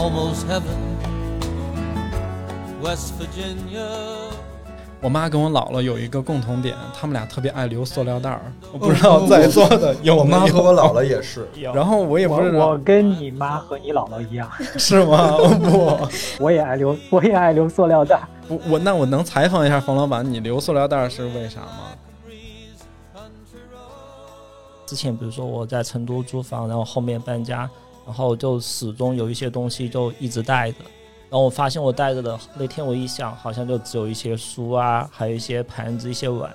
almost heaven. West Virginia. 我妈跟我姥姥有一个共同点，他们俩特别爱留塑料袋儿。我不知道在座的有我妈和我姥姥也是。然后我也不是我我跟你妈和你姥姥一样，是吗？不 我也爱留，我也爱留塑料袋。我，我那我能采访一下冯老板，你留塑料袋是为啥吗？之前比如说我在成都租房，然后后面搬家，然后就始终有一些东西就一直带着。然后我发现我带着的那天我一想，好像就只有一些书啊，还有一些盘子、一些碗。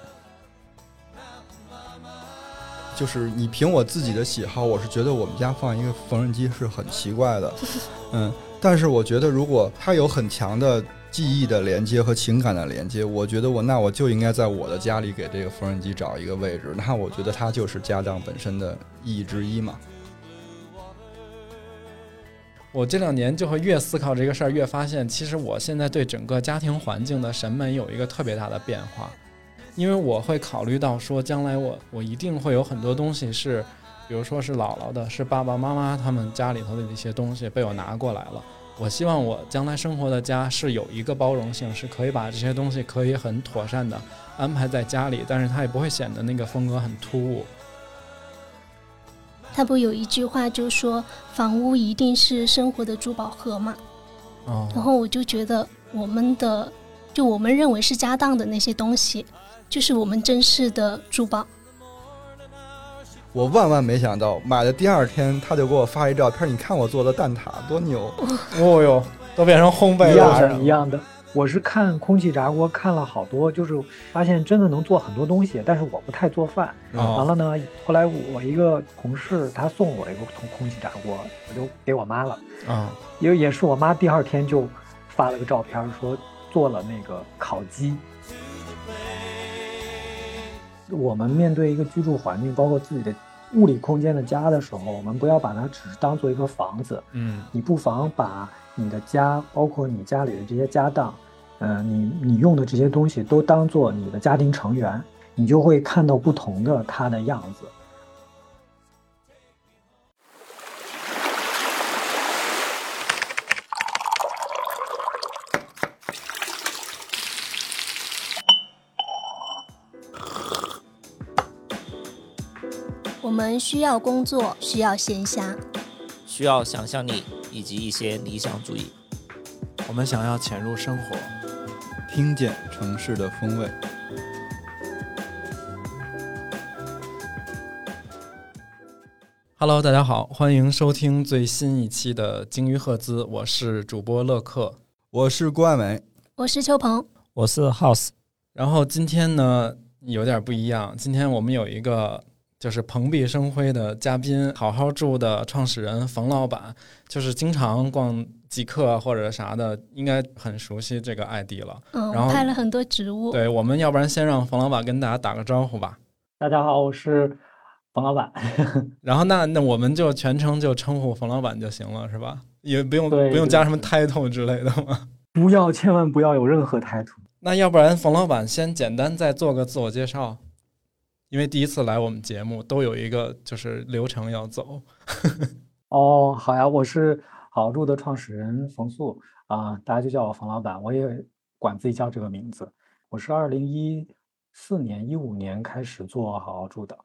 就是你凭我自己的喜好，我是觉得我们家放一个缝纫机是很奇怪的，嗯，但是我觉得如果它有很强的记忆的连接和情感的连接，我觉得我那我就应该在我的家里给这个缝纫机找一个位置，那我觉得它就是家当本身的意义之一嘛。我这两年就会越思考这个事儿，越发现其实我现在对整个家庭环境的审美有一个特别大的变化，因为我会考虑到说，将来我我一定会有很多东西是，比如说是姥姥的，是爸爸妈妈他们家里头的一些东西被我拿过来了。我希望我将来生活的家是有一个包容性，是可以把这些东西可以很妥善的安排在家里，但是它也不会显得那个风格很突兀。他不有一句话就说房屋一定是生活的珠宝盒嘛？哦，然后我就觉得我们的，就我们认为是家当的那些东西，就是我们珍视的珠宝。我万万没想到，买的第二天他就给我发一照片，你看我做的蛋挞多牛！哦哟，都变成烘焙了。一样的。我是看空气炸锅看了好多，就是发现真的能做很多东西，但是我不太做饭。哦完了呢，后来我一个同事他送我一个空空气炸锅，我就给我妈了，啊、因为也是我妈第二天就发了个照片，说做了那个烤鸡。我们面对一个居住环境，包括自己的物理空间的家的时候，我们不要把它只是当做一个房子，嗯，你不妨把你的家，包括你家里的这些家当，呃，你你用的这些东西都当做你的家庭成员，你就会看到不同的他的样子。我们需要工作，需要闲暇，需要想象力以及一些理想主义。我们想要潜入生活。听见城市的风味。Hello，大家好，欢迎收听最新一期的鲸鱼赫兹，我是主播乐克。我是郭爱美，我是邱鹏，我是 House，然后今天呢有点不一样，今天我们有一个就是蓬荜生辉的嘉宾，好好住的创始人冯老板，就是经常逛极客或者啥的，应该很熟悉这个 ID 了。嗯，然后我拍了很多植物。对，我们要不然先让冯老板跟大家打个招呼吧。大家好，我是冯老板。然后那那我们就全程就称呼冯老板就行了，是吧？也不用不用加什么 title 之类的吗？不要，千万不要有任何 title。那要不然冯老板先简单再做个自我介绍，因为第一次来我们节目都有一个就是流程要走。哦，好呀，我是好住的创始人冯素啊、大家就叫我冯老板，我也管自己叫这个名字。我是二零一四年、一五年开始做好好住的，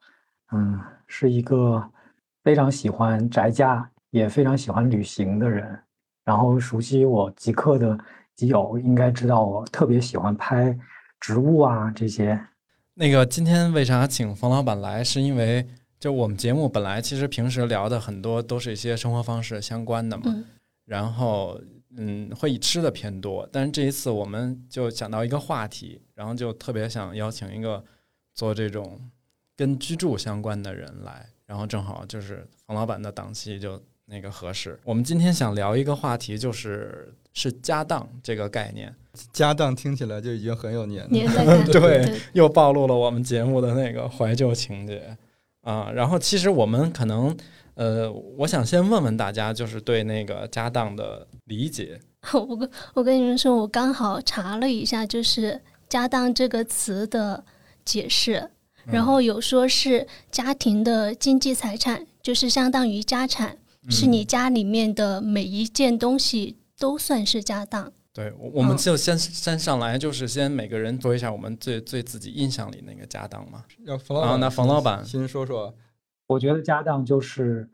嗯，是一个非常喜欢宅家，也非常喜欢旅行的人。然后熟悉我极客的基友应该知道，我特别喜欢拍植物啊这些。那个今天为啥请冯老板来，是因为就我们节目本来其实平时聊的很多都是一些生活方式相关的嘛，嗯然后嗯会以吃的偏多，但是这一次我们就想到一个话题，然后就特别想邀请一个做这种跟居住相关的人来，然后正好就是冯老板的档期就那个合适。我们今天想聊一个话题，就是是家当这个概念。家当听起来就已经很有年代。年代感，对 又暴露了我们节目的那个怀旧情节啊。然后其实我们可能呃，我想先问问大家，就是对那个家当的理解。我跟我跟你们说，我刚好查了一下，就是“家当”这个词的解释，然后有说是家庭的经济财产，就是相当于家产，是你家里面的每一件东西都算是家当。对，我我们嗯就先先上来，就是先每个人说一下我们最最自己印象里那个家当嘛。要冯老板，啊那冯老板先说说，我觉得家当就是，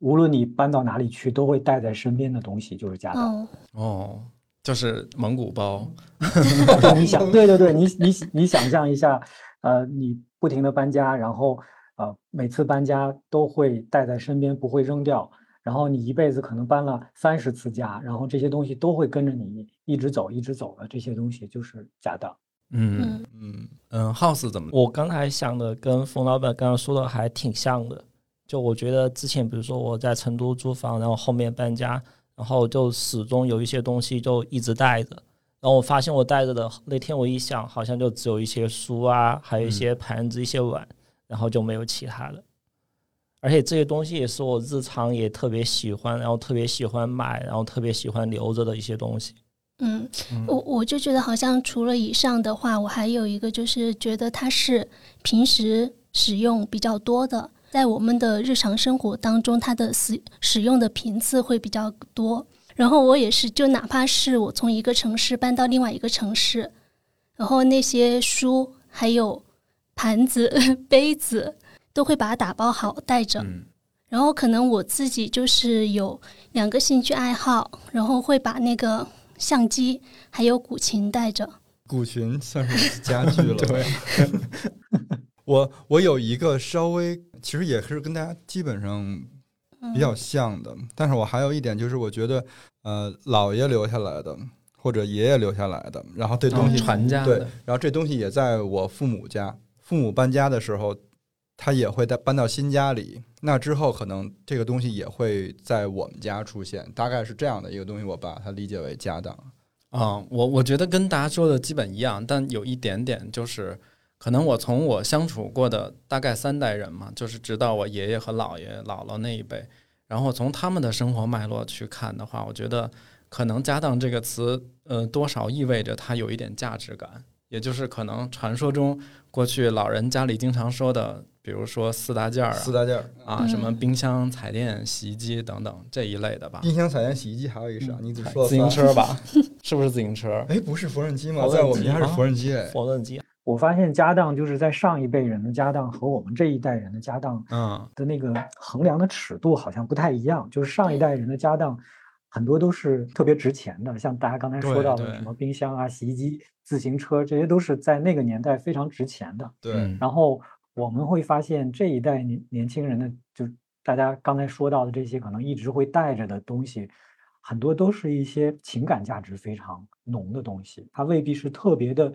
无论你搬到哪里去，都会带在身边的东西就是家当。哦，哦，就是蒙古包。对你想，对对对，你你你想象一下，呃，你不停的搬家，然后呃，每次搬家都会带在身边，不会扔掉。然后你一辈子可能搬了三十次家，然后这些东西都会跟着你一直走，一直走的，这些东西就是家的。嗯嗯嗯，嗯，House 怎么？我刚才想的跟冯老板刚刚说的还挺像的。就我觉得之前，比如说我在成都租房，然后后面搬家，然后就始终有一些东西就一直带着。然后我发现我带着的那天我一想，好像就只有一些书啊，还有一些盘子、一些碗，然后就没有其他的。而且这些东西也是我日常也特别喜欢，然后特别喜欢买，然后特别喜欢留着的一些东西。嗯，嗯我我就觉得好像除了以上的话，我还有一个就是觉得它是平时使用比较多的，在我们的日常生活当中，它的使使用的频次会比较多。然后我也是，就哪怕是我从一个城市搬到另外一个城市，然后那些书还有盘子、杯子都会把它打包好带着。嗯然后可能我自己就是有两个兴趣爱好，然后会把那个相机还有古琴带着。古琴算是家具了。对，我我有一个稍微，其实也是跟大家基本上嗯比较像的，但是我还有一点就是，我觉得呃，姥爷留下来的或者爷爷留下来的，然后这东西、哦传家对的，然后这东西也在我父母家，父母搬家的时候，他也会在搬到新家里，那之后可能这个东西也会在我们家出现，大概是这样的一个东西，我把它理解为家当。啊、我我觉得跟大家说的基本一样，但有一点点就是，可能我从我相处过的大概三代人嘛，就是直到我爷爷和姥爷、姥姥那一辈，然后从他们的生活脉络去看的话，我觉得可能“家当”这个词，呃，多少意味着它有一点价值感，也就是可能传说中过去老人家里经常说的，比如说四大件儿四大件儿，啊，什么冰箱、彩电、洗衣机等等这一类的吧。冰箱、彩电、洗衣机，还有一个啥？你只说了自行？车吧，是不是自行车？哎，不是缝纫机吗？在我们家是啊缝纫机。哎，缝纫机我发现家当就是在上一辈人的家当和我们这一代人的家当嗯的那个衡量的尺度好像不太一样，就是上一代人的家当很多都是特别值钱的，像大家刚才说到的什么冰箱啊、洗衣机、自行车，这些都是在那个年代非常值钱的。对，嗯然后我们会发现这一代年年轻人的，就是大家刚才说到的这些可能一直会带着的东西，很多都是一些情感价值非常浓的东西，它未必是特别的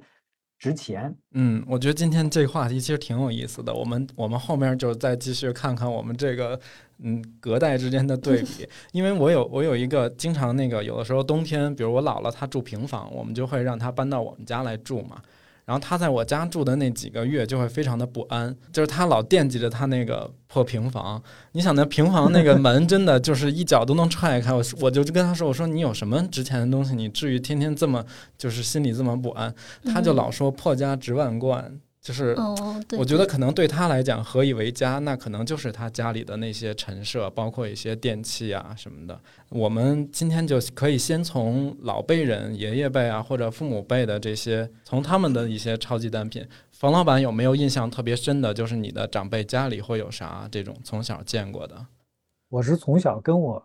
值钱。嗯，我觉得今天这个话题其实挺有意思的。我们我们后面就再继续看看我们这个嗯隔代之间的对比，因为我有我有一个经常那个有的时候冬天，比如我姥姥她住平房，我们就会让她搬到我们家来住嘛。然后他在我家住的那几个月就会非常的不安，就是他老惦记着他那个破平房。你想那平房那个门真的就是一脚都能踹开，我我就跟他说，我说你有什么值钱的东西，你至于天天这么就是心里这么不安？他就老说破家值万贯，就是我觉得可能对他来讲，何以为家？那可能就是他家里的那些陈设，包括一些电器啊什么的。我们今天就可以先从老辈人、爷爷辈啊，或者父母辈的这些，从他们的一些超级单品。冯老板有没有印象特别深的？就是你的长辈家里会有啥这种从小见过的？我是从小跟我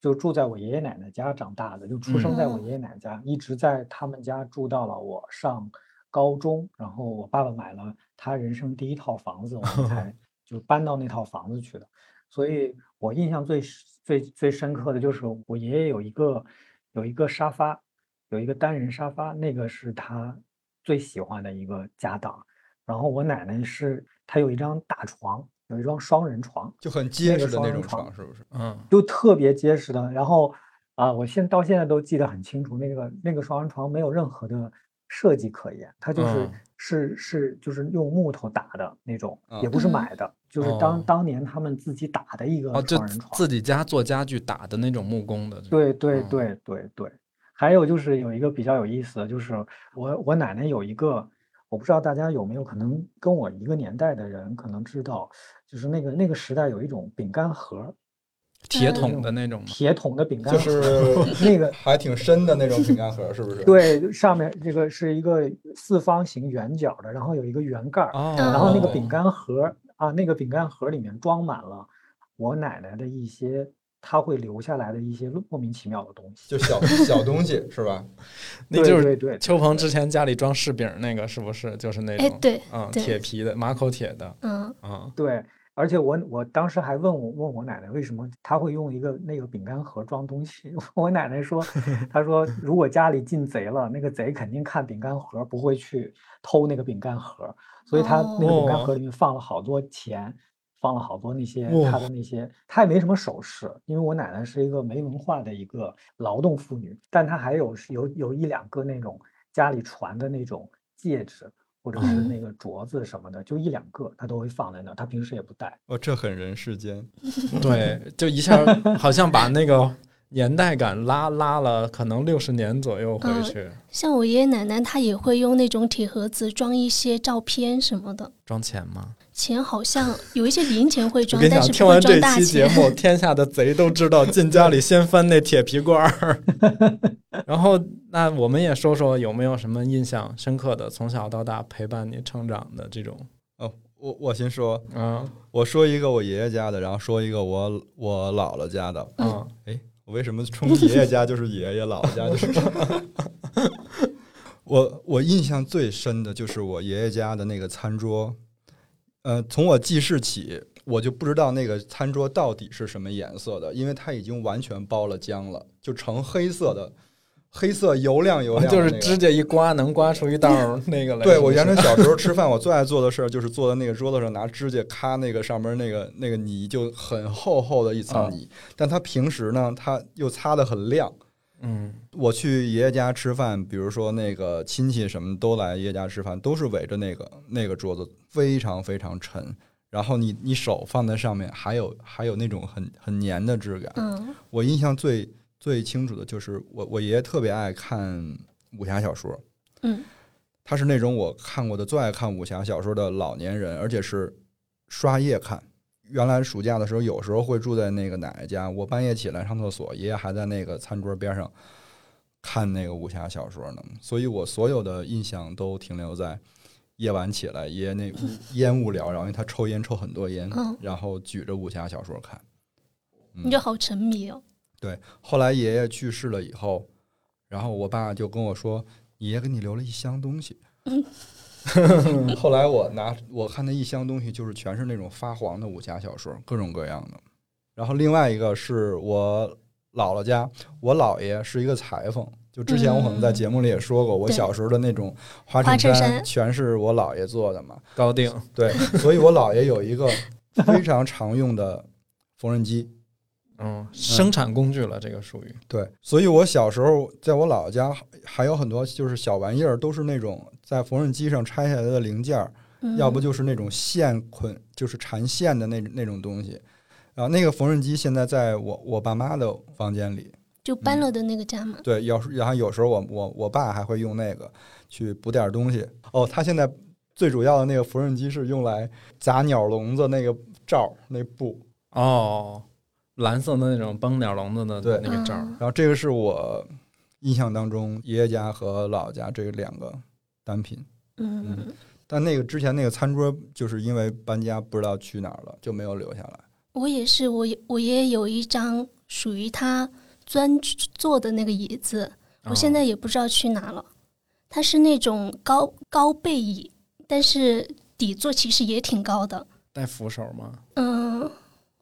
就住在我爷爷奶奶家长大的，就出生在我嗯爷爷奶奶家，一直在他们家住到了我上高中，然后我爸爸买了他人生第一套房子，我们 才就搬到那套房子去的。所以我印象最最最深刻的就是我爷爷有一个有一个沙发，有一个单人沙发，那个是他最喜欢的一个家当。然后我奶奶是她有一张大床，有一张双人床，就很结实的那种床床，是不是？嗯就特别结实的。然后啊，我现到现在都记得很清楚，那个那个双人床没有任何的设计可言，它就是、嗯是是就是用木头打的那种，也嗯不是嗯买的，就是当、哦当年他们自己打的一个哦，就双人床。自己家做家具打的那种木工的。对对嗯对对对，还有就是有一个比较有意思的，就是我我奶奶有一个，我不知道大家有没有可能跟我一个年代的人可能知道，就是那个那个时代有一种饼干盒儿，铁桶的那种吗？铁桶的饼干盒就，是 那个 还挺深的那种饼干盒，是不是？，对，上面这个是一个四方形圆角的，然后有一个圆盖儿，哦，然后那个饼干盒啊，那个饼干盒里面装满了我奶奶的一些她会留下来的一些莫名其妙的东西。就小小东西是吧？那就是对对对，秋鹏之前家里装柿饼那个，是不是就是那种？哎，对，嗯，铁皮的，马口铁的，嗯，嗯，对，而且我我当时还问我问我奶奶为什么她会用一个那个饼干盒装东西。我奶奶说，她说如果家里进贼了，那个贼肯定看饼干盒，不会去偷那个饼干盒，所以她那个饼干盒里面放了好多钱，放了好多那些她的那些，她也没什么首饰，因为我奶奶是一个没文化的一个劳动妇女，但她还有有有一两个那种家里传的那种戒指。或者是嗯那个镯子什么的，就一两个，他都会放在那儿。她平时也不戴。哦，这很人世间。对，就一下好像把那个年代感拉拉了，可能六十年左右回嗯去，像我爷爷奶奶，他也会用那种铁盒子装一些照片什么的。装钱吗？钱好像有一些零钱会我装，但是听完这装大期节钱。目，天下的贼都知道进家里先翻那铁皮罐儿。然后，那我们也说说有没有什么印象深刻的，从小到大陪伴你成长的这种，哦，我我先说，嗯我说一个我爷爷家的，然后说一个我我姥姥家的。嗯哎，我为什么冲爷爷家就是爷爷，姥姥家就是？我我印象最深的就是我爷爷家的那个餐桌，呃，从我记事起，我就不知道那个餐桌到底是什么颜色的，因为它已经完全包了浆了，就成黑色的，黑色油亮油亮、就那个，是指甲一刮能刮出一道 那个来。对我原来小时候 吃饭，我最爱做的事儿就是坐在那个桌子上拿指甲咔那个上面那个那个泥，就很厚厚的一层泥。但它平时呢，它又擦的很亮。嗯我去爷爷家吃饭，比如说那个亲戚什么都来爷爷家吃饭，都是围着那个那个桌子，非常非常沉。然后你你手放在上面，还有还有那种很很黏的质感。嗯我印象最最清楚的就是我我爷爷特别爱看武侠小说，嗯他是那种我看过的最爱看武侠小说的老年人，而且是刷夜看。原来暑假的时候，有时候会住在那个奶奶家，我半夜起来上厕所，爷爷还在那个餐桌边上看那个武侠小说呢。所以我所有的印象都停留在夜晚起来，爷爷那 烟雾缭绕，因为他抽烟抽很多烟嗯，然后举着武侠小说看。嗯你就好沉迷哦。对，后来爷爷去世了以后，然后我爸就跟我说：“爷爷给你留了一箱东西。” 后来我拿我看那一箱东西，就是全是那种发黄的武侠小说，各种各样的。然后另外一个是我姥姥家，我姥爷是一个裁缝。就之前我可能在节目里也说过，我小时候的那种花花衬衫衫全是我姥爷做的嘛。高定，对，所以我姥爷有一个非常常用的缝纫机。嗯，生产工具了，这个属于对，所以我小时候在我姥姥家还有很多就是小玩意儿，都是那种在缝纫机上拆下来的零件儿，嗯、要不就是那种线捆，就是缠线的那那种东西。然后那个缝纫机现在在我我爸妈的房间里，就搬了的那个家嘛。对，要是然后有时候我我我爸还会用那个去补点东西。哦，他现在最主要的那个缝纫机是用来砸鸟笼子那个罩儿那布。哦，蓝色的那种崩鸟笼子的对那个罩然后这个是我印象当中爷爷家和姥姥家这两个单品。嗯，但那个之前那个餐桌，就是因为搬家不知道去哪儿了，就没有留下来。我也是，我我爷爷有一张属于他专坐的那个椅子，我现在也不知道去哪了。它是那种高高背椅，但是底座其实也挺高的。带扶手吗？嗯，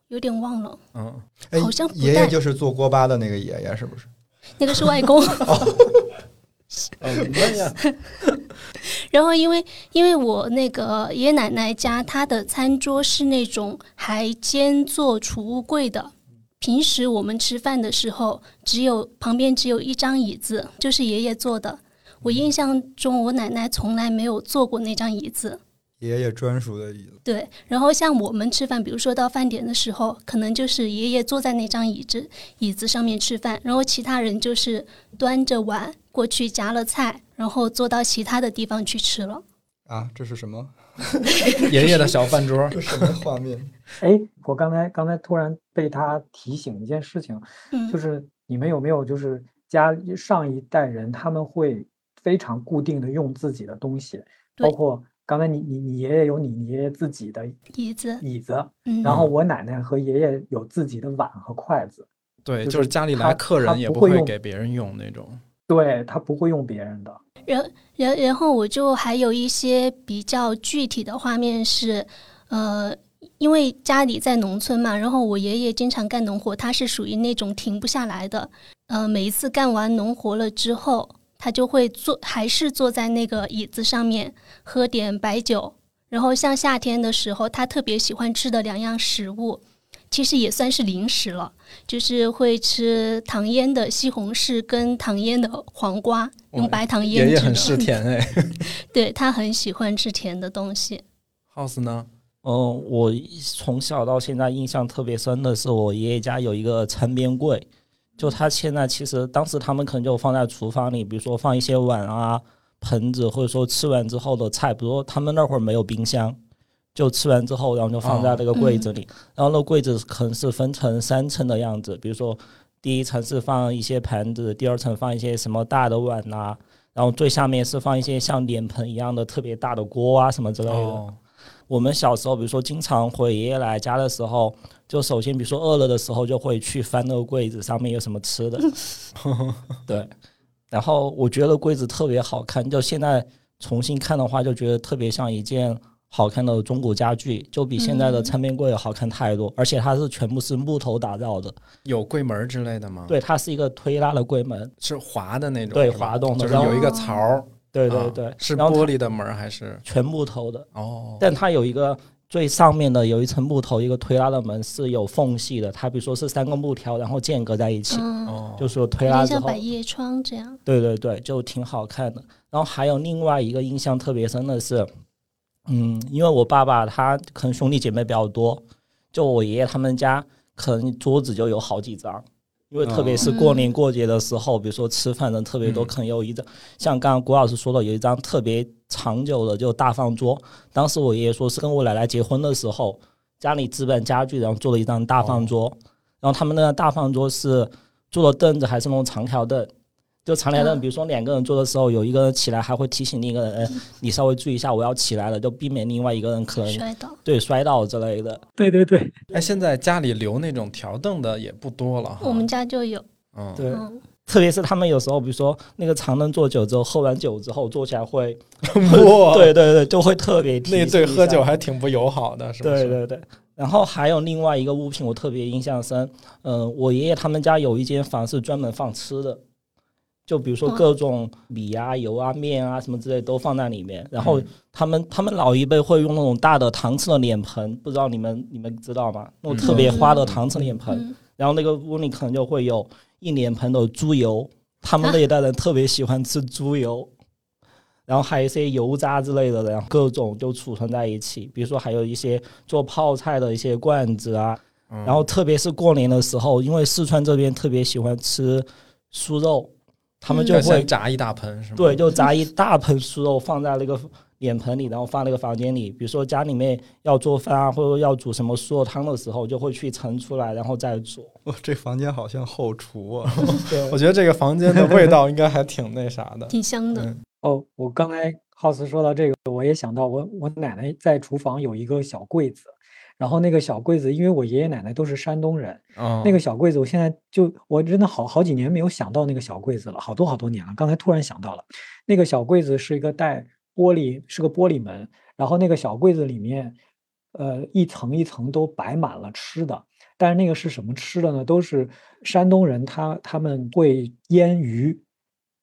有点忘了，嗯，哎好像爷爷就是做锅巴的那个爷爷，是不是？那个是外公。嗯，那呀，然后因为因为我那个爷爷奶奶家，他的餐桌是那种还兼做储物柜的。平时我们吃饭的时候，只有旁边只有一张椅子，就是爷爷坐的。我印象中，我奶奶从来没有坐过那张椅子。爷爷专属的椅子。对，然后像我们吃饭，比如说到饭点的时候，可能就是爷爷坐在那张椅子椅子上面吃饭，然后其他人就是端着碗过去夹了菜，然后坐到其他的地方去吃了。啊，这是什么？爷爷的小饭桌，这什么画面？哎，我刚才刚才突然被他提醒一件事情，嗯，就是你们有没有就是家上一代人他们会非常固定的用自己的东西，包括刚才你你你爷爷有你爷爷自己的椅子，椅子，嗯，然后我奶奶和爷爷有自己的碗和筷子，对，就就是是家里来客人也不会给别人用那种。对他不会用别人的。然然然后我就还有一些比较具体的画面是，呃，因为家里在农村嘛，然后我爷爷经常干农活，他是属于那种停不下来的，呃，每一次干完农活了之后，他就会坐，还是坐在那个椅子上面喝点白酒，然后像夏天的时候，他特别喜欢吃的两样食物。其实也算是零食了，就是会吃糖腌的西红柿跟糖腌的黄瓜，用白糖腌制的。爷爷很吃甜哎。对他很喜欢吃甜的东西。House 呢？嗯，我从小到现在印象特别深的是，我爷爷家有一个餐边柜，就他现在其实当时他们可能就放在厨房里，比如说放一些碗啊、盆子，或者说吃完之后的菜，比如说他们那会儿没有冰箱，就吃完之后，然后就放在那个柜子里，然后那个柜子可能是分成三层的样子，比如说第一层是放一些盘子，第二层放一些什么大的碗呐、然后最下面是放一些像脸盆一样的特别大的锅啊什么之类的。哦，我们小时候，比如说经常回爷爷奶家的时候，就首先比如说饿了的时候，就会去翻那个柜子，上面有什么吃的。对，然后我觉得柜子特别好看，就现在重新看的话，就觉得特别像一件好看的中古家具，就比现在的嗯餐边柜好看太多，而且它是全部是木头打造的。有柜门之类的吗？，对，它是一个推拉的柜门。是滑的那种，对滑动的然后就是有一个槽儿。啊对对对，是然后玻璃的门儿还是？全木头的。哦，但它有一个最上面的有一层木头，一个推拉的门是有缝隙的，它比如说是三个木条，然后间隔在一起，嗯，哦，就是有推拉之后像百，叶窗这样。对对对，就挺好看的。然后还有另外一个印象特别深的是，嗯，因为我爸爸他可能兄弟姐妹比较多，就我爷爷他们家可能桌子就有好几张。因为特别是过年过节的时候，比如说吃饭人特别多，嗯可能有一张，像刚刚郭老师说的，有一张特别长久的就大饭桌。当时我爷爷说是跟我奶奶结婚的时候，家里置办家具，然后做了一张大饭桌。然后他们那个大饭桌是坐的凳子还是那种长条凳，就长条凳，嗯比如说两个人坐的时候，有一个人起来还会提醒另一个人，哎你稍微注意一下，我要起来了，就避免另外一个人可能摔倒，对摔倒之类的。对对对，哎，现在家里留那种条凳的也不多了。我们家就有。嗯，对，嗯，特别是他们有时候，比如说那个长凳坐久之后，喝完酒之后坐起来会，哇，对对对，就会特别那对喝酒还挺不友好的，是不是？对对对。然后还有另外一个物品，我特别印象深。嗯、我爷爷他们家有一间房是专门放吃的，就比如说各种米啊、油啊、面啊什么之类都放在里面。然后嗯他们他们老一辈会用那种大的搪瓷的脸盆，不知道你们你们知道吗？那种特别花的搪瓷脸盆。嗯，然后那个屋里可能就会有一脸盆的猪油，他们那一代人特别喜欢吃猪油，然后还有一些油渣之类的，然后各种就储存在一起。比如说还有一些做泡菜的一些罐子啊，嗯然后特别是过年的时候，因为四川这边特别喜欢吃酥肉，他们就会炸一大盆是吗？对，就炸一大盆酥肉放在那个脸盆里，然后放那个房间里。比如说家里面要做饭啊，或者要煮什么酥肉汤的时候，就会去盛出来，然后再煮。哦这房间好像后厨啊。对我觉得这个房间的味道应该还挺那啥的。挺香的。嗯哦，我刚才浩斯说到这个，我也想到我我奶奶在厨房有一个小柜子，然后那个小柜子，因为我爷爷奶奶都是山东人，嗯，那个小柜子，我现在就我真的好好几年没有想到那个小柜子了，好多好多年了。刚才突然想到了，那个小柜子是一个带玻璃，是个玻璃门，然后那个小柜子里面，呃，一层一层都摆满了吃的。但是那个是什么吃的呢？都是山东人他他们会腌鱼，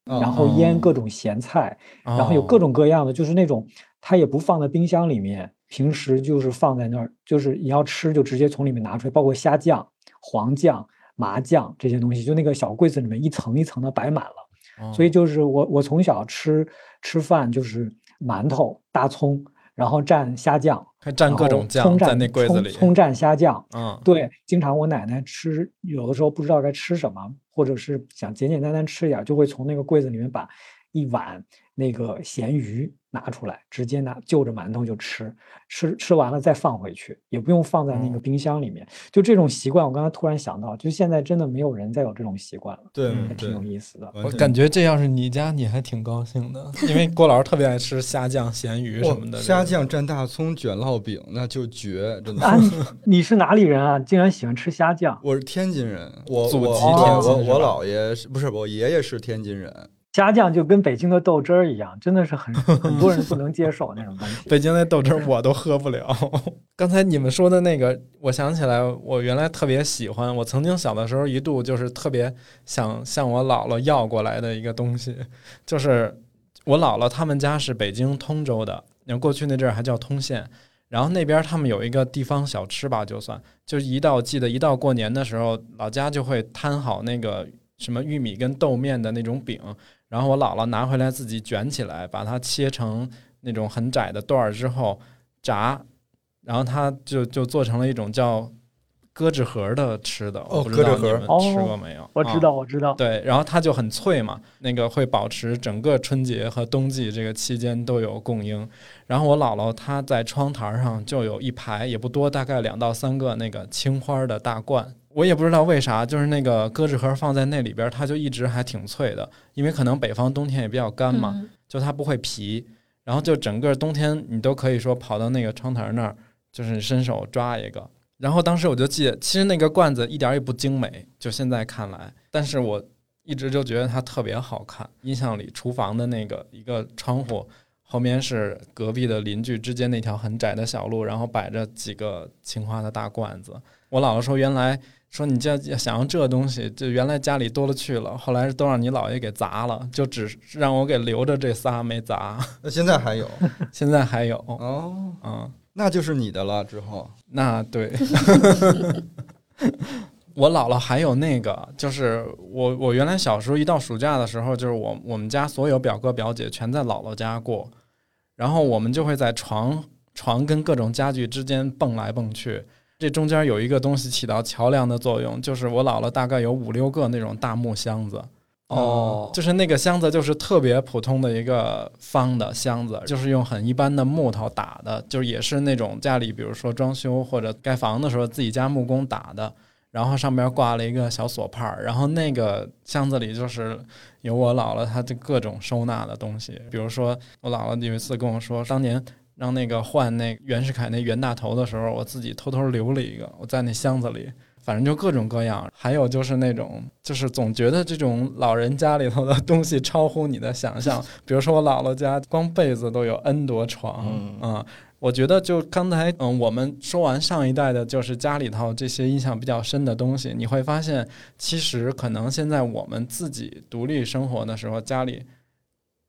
然后腌各种咸菜，然后有各哦种各样的，就是那种他也不放在冰箱里面，平时就是放在那儿，就是你要吃就直接从里面拿出来，包括虾酱、黄酱、麻酱这些东西，就那个小柜子里面一层一层的摆满了。哦所以就是我我从小吃吃饭就是馒头、大葱，然后蘸虾酱，还蘸各种酱在那柜子里。葱葱蘸虾酱。嗯，对，经常我奶奶吃，有的时候不知道该吃什么，或者是想简简单单吃一点儿，就会从那个柜子里面把一碗那个咸鱼拿出来，直接拿就着馒头就吃，吃吃完了再放回去，也不用放在那个嗯冰箱里面。就这种习惯，我刚才突然想到，就现在真的没有人再有这种习惯了，对还挺有，意思的。我感觉这要是你家，你还挺高兴的，因为郭老师特别爱吃虾酱、咸鱼什么的。虾酱蘸大葱卷烙饼那就绝，真的。啊，你你是哪里人啊？竟然喜欢吃虾酱？我是天津人，我祖籍天津我我姥爷是不是我爷爷是天津人？虾酱就跟北京的豆汁儿一样，真的是很 很多人不能接受那种东西。北京那豆汁儿我都喝不了。刚才你们说的那个，我想起来，我原来特别喜欢，我曾经小的时候一度就是特别想向我姥姥要过来的一个东西，就是我姥姥他们家是北京通州的，你看过去那阵儿还叫通县。然后那边他们有一个地方小吃吧，就算就是一到记得一到过年的时候，老家就会摊好那个什么玉米跟豆面的那种饼，然后我姥姥拿回来自己卷起来，把它切成那种很窄的段儿之后炸，然后它就就做成了一种叫咯吱盒的吃的，我哦不知道咯吱盒你们吃过没有？啊我知道，我知道。对，然后它就很脆嘛，那个会保持整个春节和冬季这个期间都有供应。然后我姥姥她在窗台上就有一排，也不多，大概两到三个那个青花的大罐。我也不知道为啥，就是那个咯吱盒放在那里边，它就一直还挺脆的，因为可能北方冬天也比较干嘛，嗯就它不会皮，然后就整个冬天你都可以说跑到那个窗台那儿，就是伸手抓一个。然后当时我就记得，其实那个罐子一点儿也不精美，就现在看来，但是我一直就觉得它特别好看。印象里厨房的那个一个窗户后面是隔壁的邻居之间那条很窄的小路，然后摆着几个青花的大罐子。我姥姥说，原来说你这想要这东西，就原来家里多了去了，后来都让你姥爷给砸了，就只是让我给留着这仨没砸，那现在还有 现在还有，哦，嗯。那就是你的了。之后那对，我姥姥还有那个，就是我我原来小时候一到暑假的时候，就是我我们家所有表哥表姐全在姥姥家过，然后我们就会在床床跟各种家具之间蹦来蹦去。这中间有一个东西起到桥梁的作用，就是我姥姥大概有五六个那种大木箱子，哦就是那个箱子就是特别普通的一个方的箱子，就是用很一般的木头打的，就是也是那种家里比如说装修或者盖房的时候自己家木工打的，然后上边挂了一个小锁帕儿，然后那个箱子里就是有我姥姥她的各种收纳的东西，比如说我姥姥有一次跟我说，当年让那个换那袁世凯那袁大头的时候，我自己偷偷留了一个，我在那箱子里。反正就各种各样，还有就是那种，就是总觉得这种老人家里头的东西超乎你的想象。比如说我姥姥家，光被子都有 N 多床，嗯我觉得就刚才，嗯，我们说完上一代的，就是家里头这些印象比较深的东西，你会发现，其实可能现在我们自己独立生活的时候，家里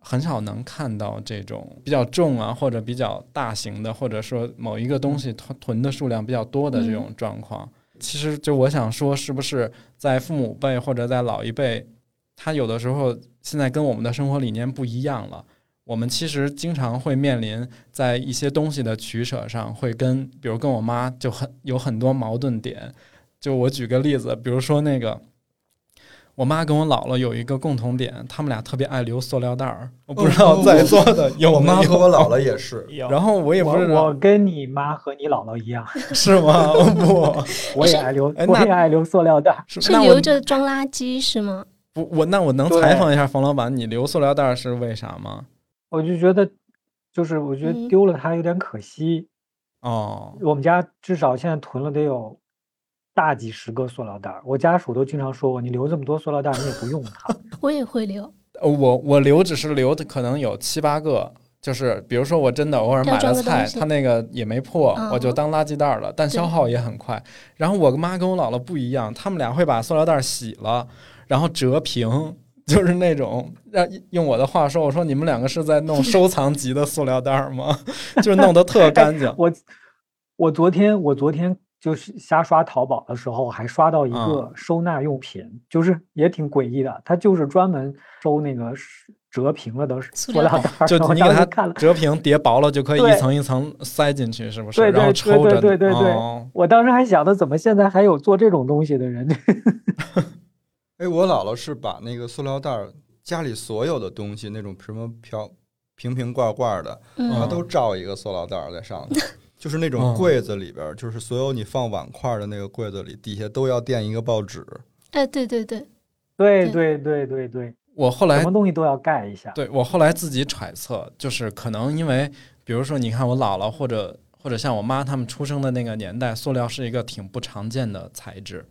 很少能看到这种比较重啊，或者比较大型的，或者说某一个东西囤囤的数量比较多的这种状况。其实就我想说，是不是在父母辈或者在老一辈，他有的时候现在跟我们的生活理念不一样了。我们其实经常会面临在一些东西的取舍上，会跟比如跟我妈就很有很多矛盾点。就我举个例子，比如说那个，我妈跟我姥姥有一个共同点，他们俩特别爱留塑料袋儿。我不知道在座的有我妈和我姥姥也是，然后我也不知我道我跟你妈和你姥姥一样，是吗？不，我也爱留，我也爱留塑料袋。是是留着装垃圾是吗？不我那我能采访一下冯老板，你留塑料袋是为啥吗？我就觉得，就是我觉嗯得丢了它有点可惜。哦，我们家至少现在囤了得有大几十个塑料袋儿，我家属都经常说我，你留这么多塑料袋儿，你也不用它。我也会留，呃我我留只是留的可能有七八个，就是比如说我真的偶尔买了菜，它那个也没破，我就嗯当垃圾袋了，但消耗也很快。然后我妈跟我姥姥不一样，他们俩会把塑料袋洗了，然后折平。就是那种让用我的话说，我说你们两个是在弄收藏级的塑料袋吗？就是弄得特干净。我我昨天我昨天就是瞎刷淘宝的时候，还刷到一啊个收纳用品，就是也挺诡异的，它就是专门收那个是折平了的塑塑料料袋儿。就你给它看了，折平叠薄了，就可以一层一层塞进去，是不是？对然后对对对抽着。对对对哦我当时还想着，怎么现在还有做这种东西的人？哎，我姥姥是把那个塑料袋儿家里所有的东西，那种什么瓢瓶瓶罐罐的，嗯都罩一个塑料袋儿在上头。就是那种嗯。柜子里边儿，就是所有你放碗筷的那个柜子里，底下都要垫一个报纸。哎，对对对，对对对。对对，我后来什么东西都要盖一下。对我后来自己揣测，就是可能因为，比如说，你看我姥姥或者或者像我妈他们出生的那个年代，塑料是一个挺不常见的材质，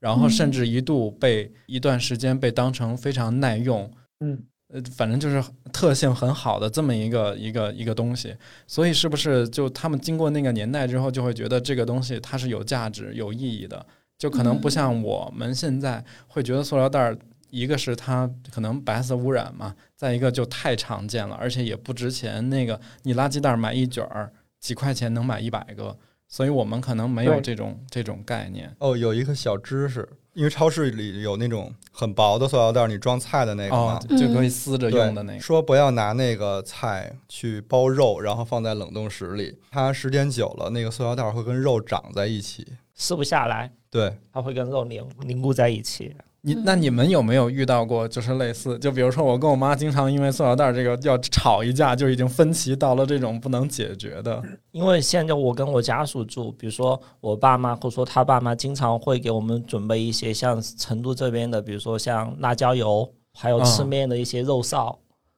然后甚至一度被一段时间被当成非常耐用，嗯，呃，反正就是特性很好的这么一个一个一个东西。所以是不是就他们经过那个年代之后，就会觉得这个东西它是有价值、有意义的？就可能不像我们现在会觉得塑料袋儿，一个是它可能白色污染嘛，再一个就太常见了，而且也不值钱。那个你垃圾袋儿买一卷儿几块钱能买一百个，所以我们可能没有这种这种概念。哦，有一个小知识，因为超市里有那种很薄的塑料袋儿，你装菜的那个嘛哦，，就可以撕着用的那对，个。说不要拿那个菜去包肉，然后放在冷冻室里，它时间久了，那个塑料袋儿会跟肉长在一起。撕不下来，对，它会跟肉凝凝固在一起。你那你们有没有遇到过就是类似，就比如说我跟我妈经常因为塑料袋这个要吵一架，就已经分歧到了这种不能解决的。因为现在我跟我家属住，比如说我爸妈或者说他爸妈，经常会给我们准备一些像成都这边的，比如说像辣椒油，还有吃嗯面的一些肉臊。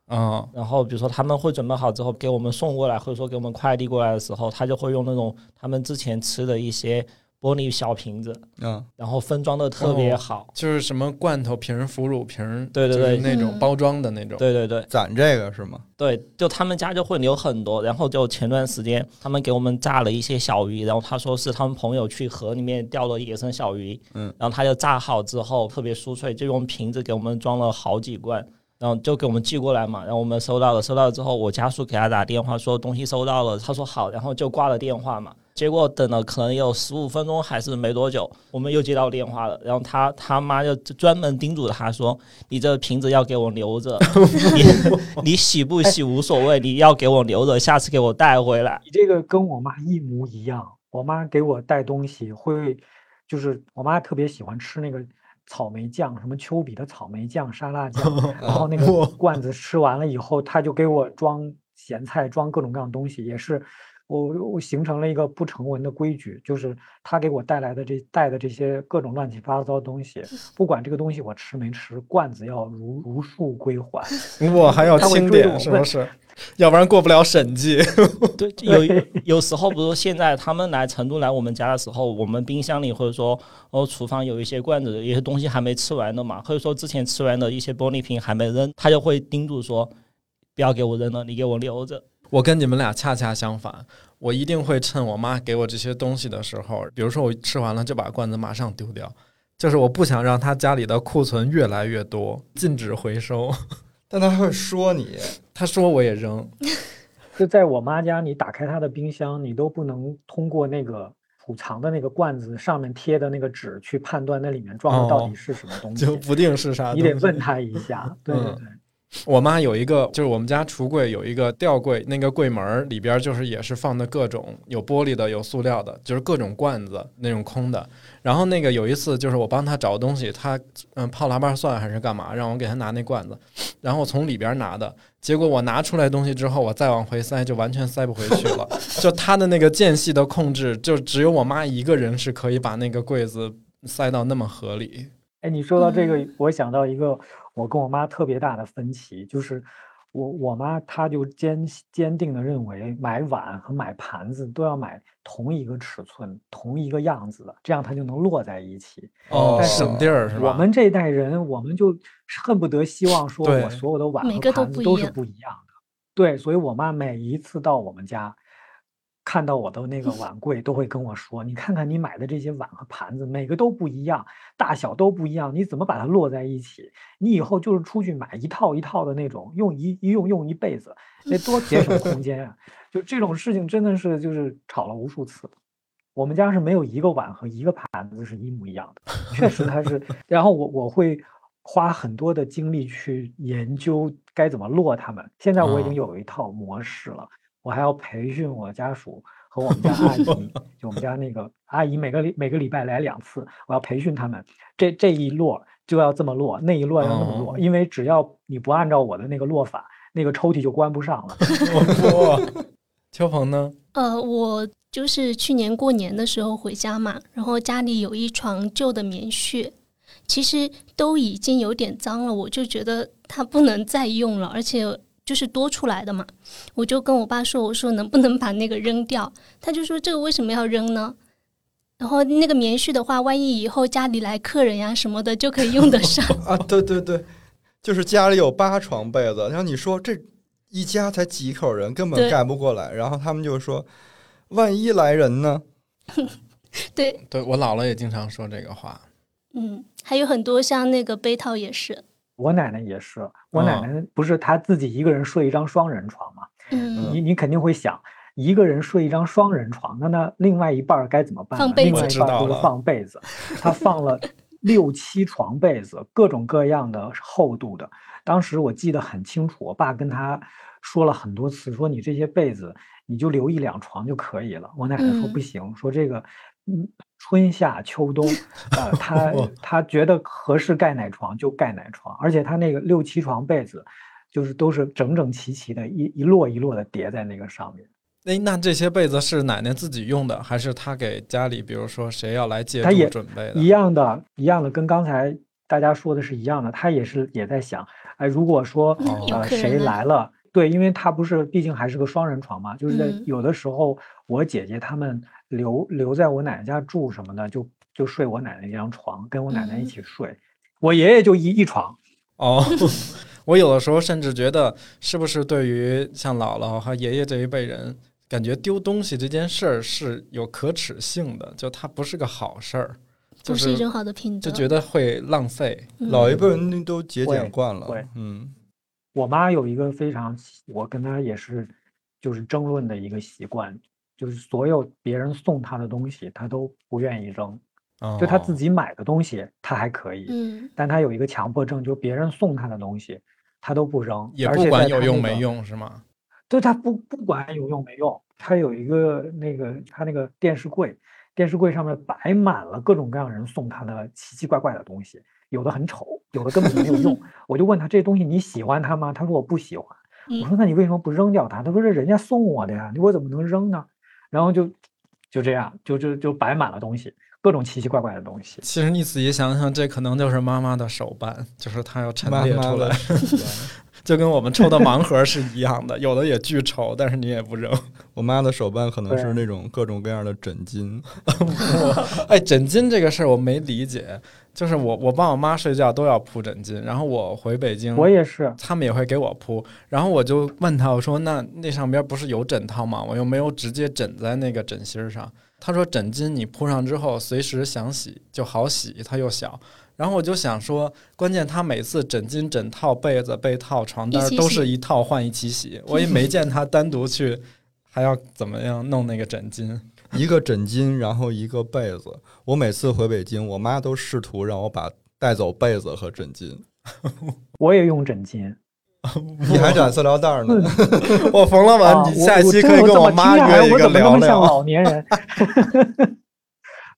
嗯然后比如说他们会准备好之后给我们送过来，或者说给我们快递过来的时候，他就会用那种他们之前吃的一些玻璃小瓶子，嗯，然后分装的特别好。就是什么罐头瓶儿、腐乳瓶儿，对对对那种嗯包装的那种。对对对攒这个是吗？对，就他们家就会留很多。然后就前段时间他们给我们炸了一些小鱼，然后他说是他们朋友去河里面钓了野生小鱼，嗯，然后他就炸好之后特别酥脆，就用瓶子给我们装了好几罐。然后就给我们寄过来嘛，然后我们收到了，收到了之后，我家属给他打电话说东西收到了，他说好，然后就挂了电话嘛。结果等了可能有十五分钟还是没多久，我们又接到电话了，然后他他妈就专门叮嘱他说：“你这瓶子要给我留着，你 你洗不洗无所谓，你要给我留着，下次给我带回来。你这个跟我妈一模一样。我妈给我带东西会，就是我妈特别喜欢吃那个草莓酱，什么丘比的草莓酱、沙拉酱，然后那个罐子吃完了以后，她就给我装咸菜，装各种各样的东西，也是。我我形成了一个不成文的规矩，就是他给我带来的这带的这些各种乱七八糟的东西，不管这个东西我吃没吃，罐子要如如数归还。我，还要清点是不是？要不然过不了审计。对，有 有时候，比如说现在他们来成都来我们家的时候，我们冰箱里或者说哦厨房有一些罐子，有些东西还没吃完的嘛，或者说之前吃完的一些玻璃瓶还没扔，他就会叮嘱说不要给我扔了，你给我留着。我跟你们俩恰恰相反，我一定会趁我妈给我这些东西的时候，比如说我吃完了就把罐子马上丢掉，就是我不想让她家里的库存越来越多，禁止回收。但他会说你，她说我也扔，就在我妈家，你打开她的冰箱，你都不能通过那个储藏的那个罐子上面贴的那个纸去判断那里面装的到哦底是什么东西，就不定是啥东你。得问她一下。对对嗯对，我妈有一个，就是我们家橱柜有一个吊柜，那个柜门里边就是也是放的各种有玻璃的，有塑料的，就是各种罐子那种空的。然后那个有一次就是我帮她找东西，她嗯泡腊八蒜还是干嘛，让我给她拿那罐子，然后我从里边拿的，结果我拿出来东西之后，我再往回塞就完全塞不回去了。就她的那个间隙的控制，就只有我妈一个人是可以把那个柜子塞到那么合理。哎，你说到这个嗯，我想到一个我跟我妈特别大的分歧，就是我我妈她就坚坚定的认为买碗和买盘子都要买同一个尺寸、同一个样子的，这样它就能摞在一起。哦，但是省地儿是吧？我们这一代人，我们就恨不得希望说对我所有的碗和盘子都是不一样的。对，所以我妈每一次到我们家，看到我的那个碗柜，都会跟我说：“你看看你买的这些碗和盘子，每个都不一样，大小都不一样，你怎么把它摞在一起？你以后就是出去买一套一套的那种，用一一用用一辈子，那多节省空间啊！就这种事情真的是就是吵了无数次。我们家是没有一个碗和一个盘子是一模一样的，确实它是。然后我我会花很多的精力去研究该怎么落它们。现在我已经哦有一套模式了，我还要培训我家属和我们家阿姨，就我们家那个阿姨，每个礼每个礼拜来两次，我要培训他们，这这一摞就要这么摞，那一摞要那么摞，哦因为只要你不按照我的那个摞法，那个抽屉就关不上了。哇，秋鹏呢？呃，我就是去年过年的时候回家嘛，然后家里有一床旧的棉絮，其实都已经有点脏了，我就觉得它不能再用了，而且就是多出来的嘛，我就跟我爸说，我说能不能把那个扔掉？他就说这个为什么要扔呢？然后那个棉絮的话，万一以后家里来客人呀什么的，就可以用得上。啊，对对对，就是家里有八床被子，然后你说这一家才几口人，根本盖不过来，然后他们就说，万一来人呢？对，对我姥姥也经常说这个话。嗯，还有很多像那个被套也是，我奶奶也是，我奶哦奶不是她自己一个人睡一张双人床嘛？嗯，你你肯定会想，一个人睡一张双人床，那那另外一半儿该怎么办呢？放被另子外一半儿就是我知道了放被子，她放了 六七床被子，各种各样的厚度的。当时我记得很清楚，我爸跟她说了很多次，说你这些被子你就留一两床就可以了。我奶奶说嗯不行，说这个嗯春夏秋冬，呃，他 他觉得合适盖哪床就盖哪床，而且他那个六七床被子。就是都是整整齐齐的，一一摞一摞的叠在那个上面。哎，那这些被子是奶奶自己用的，还是他给家里，比如说谁要来借他也住准备的？一样的，一样的，跟刚才大家说的是一样的。他也是也在想，哎，如果说呃谁来了，对，因为他不是，毕竟还是个双人床嘛，就是有的时候，我姐姐他们留留在我奶奶家住什么的，就就睡我奶奶那张床，跟我奶奶一嗯起睡。我爷爷就一一床，哦，我有的时候甚至觉得，是不是对于像姥姥和爷爷这一辈人，感觉丢东西这件事儿是有可耻性的，就它不是个好事儿，就是不是一种好的品德。就觉得会浪费。嗯老一辈人都节俭惯了，嗯，我妈有一个非常，我跟她也是就是争论的一个习惯，就是所有别人送她的东西，她都不愿意扔。就她自己己买的东西，她还可以，嗯但她有一个强迫症，就别人送她的东西，她都不扔，也而且不管有。用没用，是吗？对，她不不管有用没用，她有一个那个她那个电视柜，电视柜上面摆满了各种各样人送她的奇奇怪怪的东西，有的很丑，有的根本就没有用。我就问他这东西你喜欢它吗？他说我不喜欢。我嗯说那你为什么不扔掉它？他说这人家送我的呀，我怎么能扔呢？然后就就这样，就就就摆满了东西，各种奇奇怪怪的东西。其实你仔细想想，这可能就是妈妈的手办，就是她要陈列出来，就跟我们抽的盲盒是一样的，有的也巨丑，但是你也不扔。我妈的手办可能是那种各种各样的枕巾，哎，枕巾这个事儿我没理解，就是我我帮我妈睡觉都要铺枕巾，然后我回北京，我也是，他们也会给我铺，然后我就问他，我说那那上边不是有枕套吗？我又没有直接枕在那个枕芯上。他说枕巾你铺上之后，随时想洗就好洗，它又小。然后我就想说，关键他每次枕巾、枕套、被子、被套、床单都是一套换一起洗，我也没见他单独去还要怎么样弄那个枕巾。一个枕巾，然后一个被子。我每次回北京，我妈都试图让我把带走被子和枕巾。我也用枕巾。你还染塑料袋呢？我冯老板，啊你下一期可以跟我妈约一个我怎么那聊聊。老年人？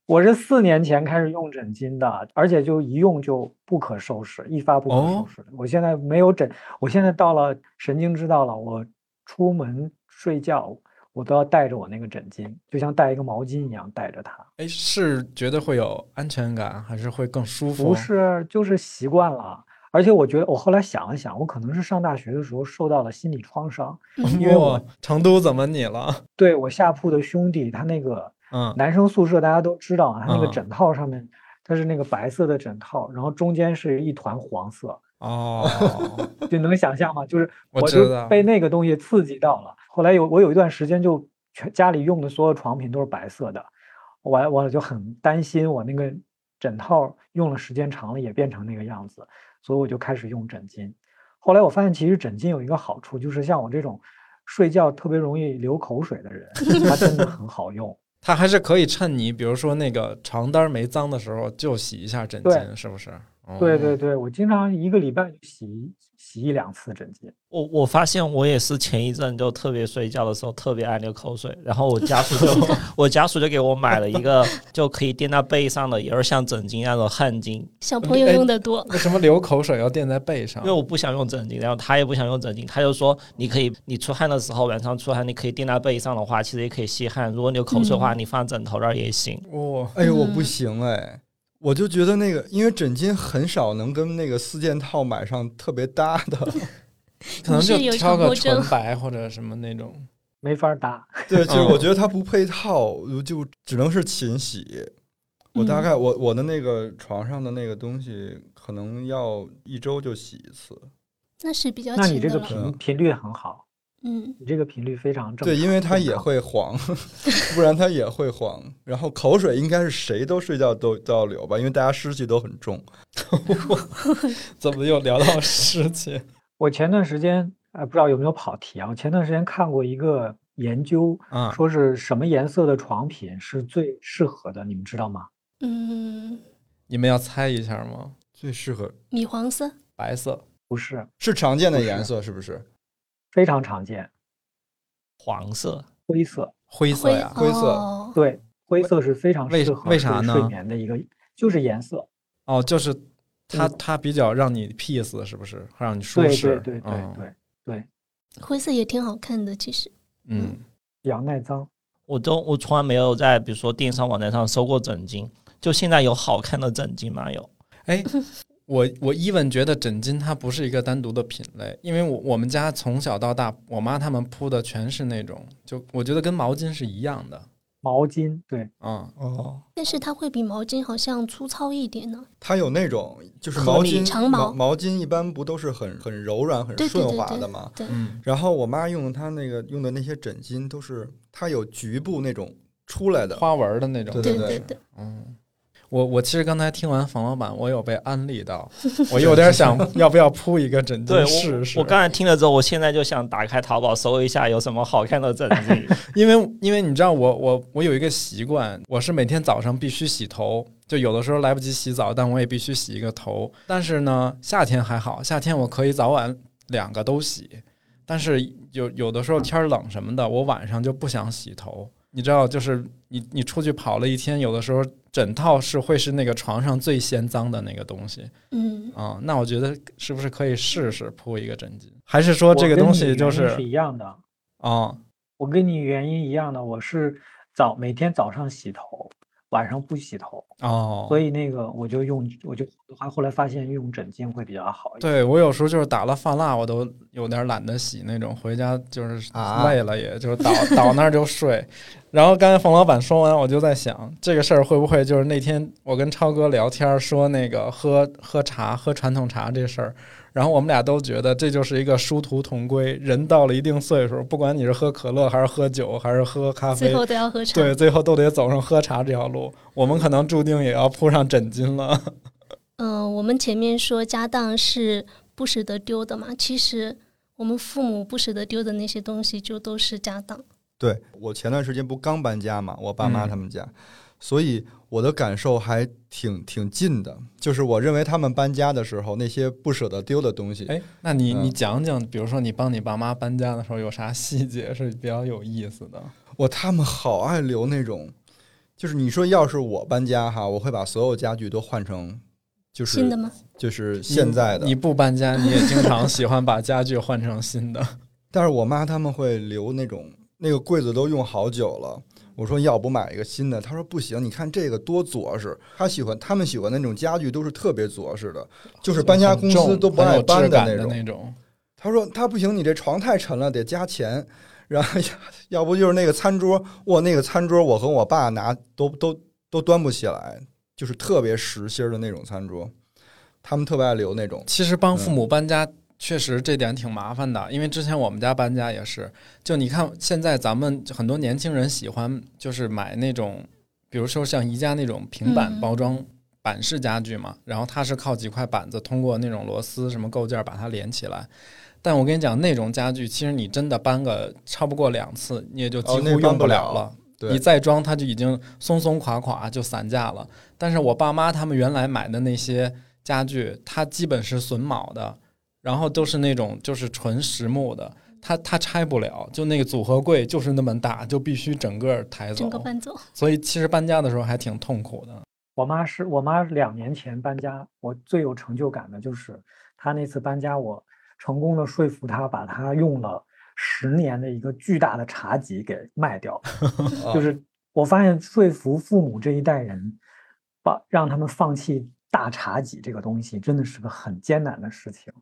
我是四年前开始用枕巾的，而且就一用就不可收拾，一发不可哦收拾。我现在没有枕，我现在到了神经质到了，我出门睡觉我都要带着我那个枕巾，就像带一个毛巾一样带着它。哎，是觉得会有安全感，还是会更舒服？不是，就是习惯了。而且我觉得，我后来想了想，我可能是上大学的时候受到了心理创伤。嗯因为我哇成都怎么你了？对我下铺的兄弟，他那个嗯，男生宿舍大家都知道啊，他那个嗯枕套上面，它是那个白色的枕套，然后中间是一团黄色，哦，就能想象吗？就是我我就被那个东西刺激到了。后来有我有一段时间就全家里用的所有床品都是白色的，我我就很担心我那个枕套用了时间长了也变成那个样子，所以我就开始用枕巾。后来我发现其实枕巾有一个好处，就是像我这种睡觉特别容易流口水的人，它真的很好用。它还是可以趁你，比如说那个床单没脏的时候，就洗一下枕巾，是不是？哦对对对，我经常一个礼拜洗洗一两次枕巾。我我发现我也是前一阵就特别睡觉的时候特别爱流口水，然后我家属就 我家属就给我买了一个就可以垫在背上的，也是像枕巾那种汗巾，小朋友用的多。为什么流口水要垫在背上因为？我不想用枕巾，然后他也不想用枕巾，他就说你可以你出汗的时候晚上出汗你可以垫在背上的话，其实也可以吸汗。如果你有口水的话，嗯你放枕头那儿也行。哇、哎呦，我嗯不行哎，我就觉得那个，因为枕巾很少能跟那个四件套买上特别搭的，可能就挑个纯白或者什么那种。没法搭，对，就我觉得它不配套，就只能是勤洗。我大概我我的那个床上的那个东西，可能要一周就洗一次。那是比较那你这个。频频率很好，嗯，你这个频率非常正常。对，因为它也会黄，不然它也会黄。然后口水应该是谁都睡觉都都要流吧，因为大家湿气都很重。怎么又聊到湿气？我前段时间，呃，不知道有没有跑题啊？我前段时间看过一个研究，啊说是什么颜色的床品是最适合的，你们知道吗？嗯，你们要猜一下吗？最适合米黄色，白色，不是，是常见的颜色，是不是？非常常见，黄色，灰色。灰灰色呀。灰色哦对，灰色是非常为适合睡为啥呢睡眠的一个，就是颜色。哦，就是它，嗯它比较让你 peace，是不是？让你舒适。对对对对对对，灰色也挺好看的，其实。嗯，比较耐脏。我都我从来没有在比如说电商网站上搜过枕巾，就现在有好看的枕巾吗？有。哎，我我 even 觉得枕巾它不是一个单独的品类，因为我我们家从小到大，我妈他们铺的全是那种，就我觉得跟毛巾是一样的。毛巾，对，嗯，哦，但是它会比毛巾好像粗糙一点呢。它有那种就是毛巾，长毛毛巾一般不都是很很柔软、很对对顺对对滑的吗？对，嗯，然后我妈用她那个用的那些枕巾都是它有局部那种出来的，花纹的那种。对对对对对，嗯，我我其实刚才听完冯老板，我有被安利到，我有点想要不要铺一个枕对巾试试。我，我刚才听了之后，我现在就想打开淘宝搜一下有什么好看的枕巾。因为因为你知道我我我有一个习惯，我是每天早上必须洗头，就有的时候来不及洗澡，但我也必须洗一个头。但是呢，夏天还好，夏天我可以早晚两个都洗。但是有有的时候天冷什么的，我晚上就不想洗头。你知道，就是你你出去跑了一天，有的时候枕套是会是那个床上最先脏的那个东西嗯，啊、那我觉得是不是可以试试铺一个枕巾？还是说这个东西就是一样的。啊、我跟你原因一样的，我是早每天早上洗头，晚上不洗头，哦，所以那个我就用，我就还后来发现用枕巾会比较好一点。对我有时候就是打了发蜡，我都有点懒得洗那种，回家就是啊累了，也就是倒倒那儿就睡。然后刚才冯老板说完，我就在想这个事儿会不会就是那天我跟超哥聊天说那个喝喝茶喝传统茶这事儿，然后我们俩都觉得这就是一个殊途同归，人到了一定岁数，不管你是喝可乐还是喝酒还是喝咖啡最，后都要喝茶。对，最后都得走上喝茶这条路。我们可能注定也要铺上枕巾了。嗯、我们前面说家当是不舍得丢的嘛，其实我们父母不舍得丢的那些东西，就都是家当。对我前段时间不刚搬家嘛，我爸妈嗯他们家，所以我的感受还挺挺近的。就是我认为他们搬家的时候，那些不舍得丢的东西，哎，那你嗯你讲讲，比如说你帮你爸妈搬家的时候，有啥细节是比较有意思的？我他们好爱留那种，就是你说要是我搬家哈，我会把所有家具都换成就是新的吗？就是现在的你，不搬家，你也经常喜欢把家具换成新的。但是我妈他们会留那种那个柜子都用好久了。我说要不买一个新的，他说不行，你看这个多着实。他喜欢，他们喜欢那种家具都是特别着实的，就是搬家公司都不爱搬很有质感那种。的那种。他说他不行，你这床太沉了，得加钱。然后要要不就是那个餐桌，我，那个餐桌我和我爸拿都都都端不起来，就是特别实心儿的那种餐桌，他们特别爱留那种。其实帮父母搬家确实这点挺麻烦的，因为之前我们家搬家也是，就你看现在咱们很多年轻人喜欢就是买那种，比如说像宜家那种平板嗯包装板式家具嘛，然后它是靠几块板子通过那种螺丝什么构件把它连起来。但我跟你讲，那种家具其实你真的搬个超不过两次，你也就几乎用不了了了。你再装，它就已经松松垮垮就散架了。但是我爸妈他们原来买的那些家具，它基本是榫卯的，然后都是那种就是纯实木的，它它拆不了，就那个组合柜就是那么大，就必须整个抬走整个，搬走。所以其实搬家的时候还挺痛苦的。我妈是我妈两年前搬家，我最有成就感的就是她那次搬家，我成功的说服她把她用了十年的一个巨大的茶几给卖掉。就是我发现说服父母这一代人，把让他们放弃大茶几这个东西，真的是个很艰难的事情。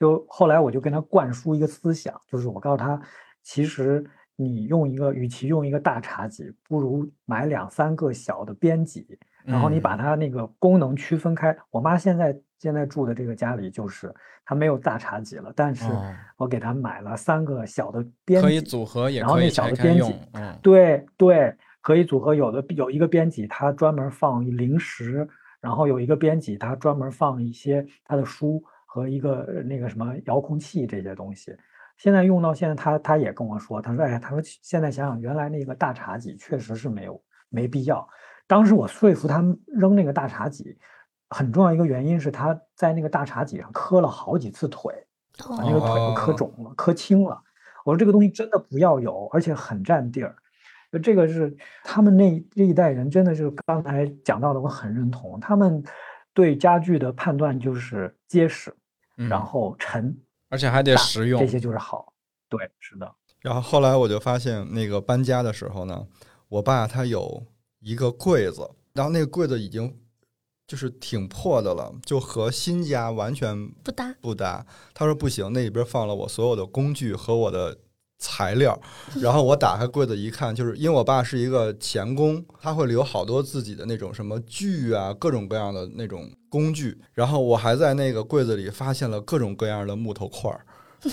就后来我就跟他灌输一个思想，就是我告诉他，其实你用一个，与其用一个大茶几，不如买两三个小的边几，然后你把它那个功能区分开。我妈现在现在住的这个家里，就是她没有大茶几了，但是哦我给她买了三个小的边可以组合，也然后那小的边几对对，可以组合。有的有一个编辑，它专门放零食，然后有一个编辑，它专门放一些他的书和一个呃那个什么遥控器这些东西。现在用到现在，他他也跟我说，他说，哎呀，他说现在想想，原来那个大茶几确实是没有没必要。当时我说服他们扔那个大茶几，很重要一个原因是他在那个大茶几上磕了好几次腿。把那个腿都磕哦肿了、磕青了。我说这个东西真的不要有，而且很占地儿。就这个是他们那这一代人，真的是刚才讲到的，我很认同。他们对家具的判断就是结实，嗯然后沉，而且还得实用这。些就是好。对，是的。然后后来我就发现，那个搬家的时候呢，我爸他有一个柜子，然后那个柜子已经就是挺破的了，就和新家完全不搭，不搭。他说不行，那里边放了我所有的工具和我的材料。然后我打开柜子一看，就是因为我爸是一个钳工，他会留好多自己的那种什么锯啊，各种各样的那种工具。然后我还在那个柜子里发现了各种各样的木头块儿。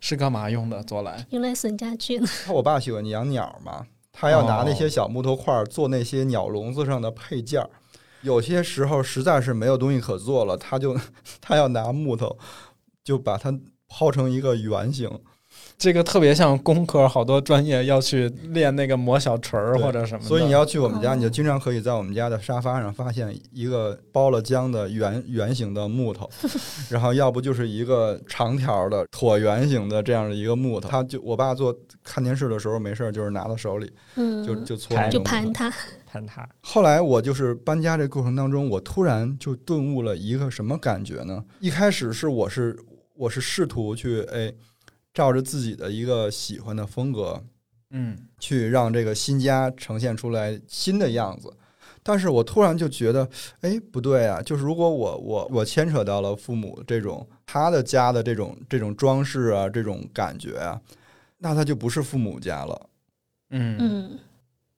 是干嘛用的？做来用来损家具呢。他我爸喜欢养鸟嘛，他要拿那哦些小木头块儿做那些鸟笼子上的配件儿。有些时候实在是没有东西可做了，他就 他要拿木头，就把它抛成一个圆形。这个特别像工科，好多专业要去练那个磨小锤儿或者什么。所以你要去我们家，哦你就经常可以在我们家的沙发上发现一个包了浆的圆 圆形的木头，然后要不就是一个长条的椭圆形的这样的一个木头。他就我爸做看电视的时候没事儿就是拿到手里嗯，就就搓盘就盘它。盘它。后来我就是搬家这过程当中，我突然就顿悟了一个什么感觉呢？一开始是我是我是试图去哎，照着自己的一个喜欢的风格嗯，去让这个新家呈现出来新的样子。但是我突然就觉得，哎，不对啊！就是如果我我我牵扯到了父母这种他的家的这种这种装饰啊，这种感觉啊，那他就不是父母家了。嗯嗯，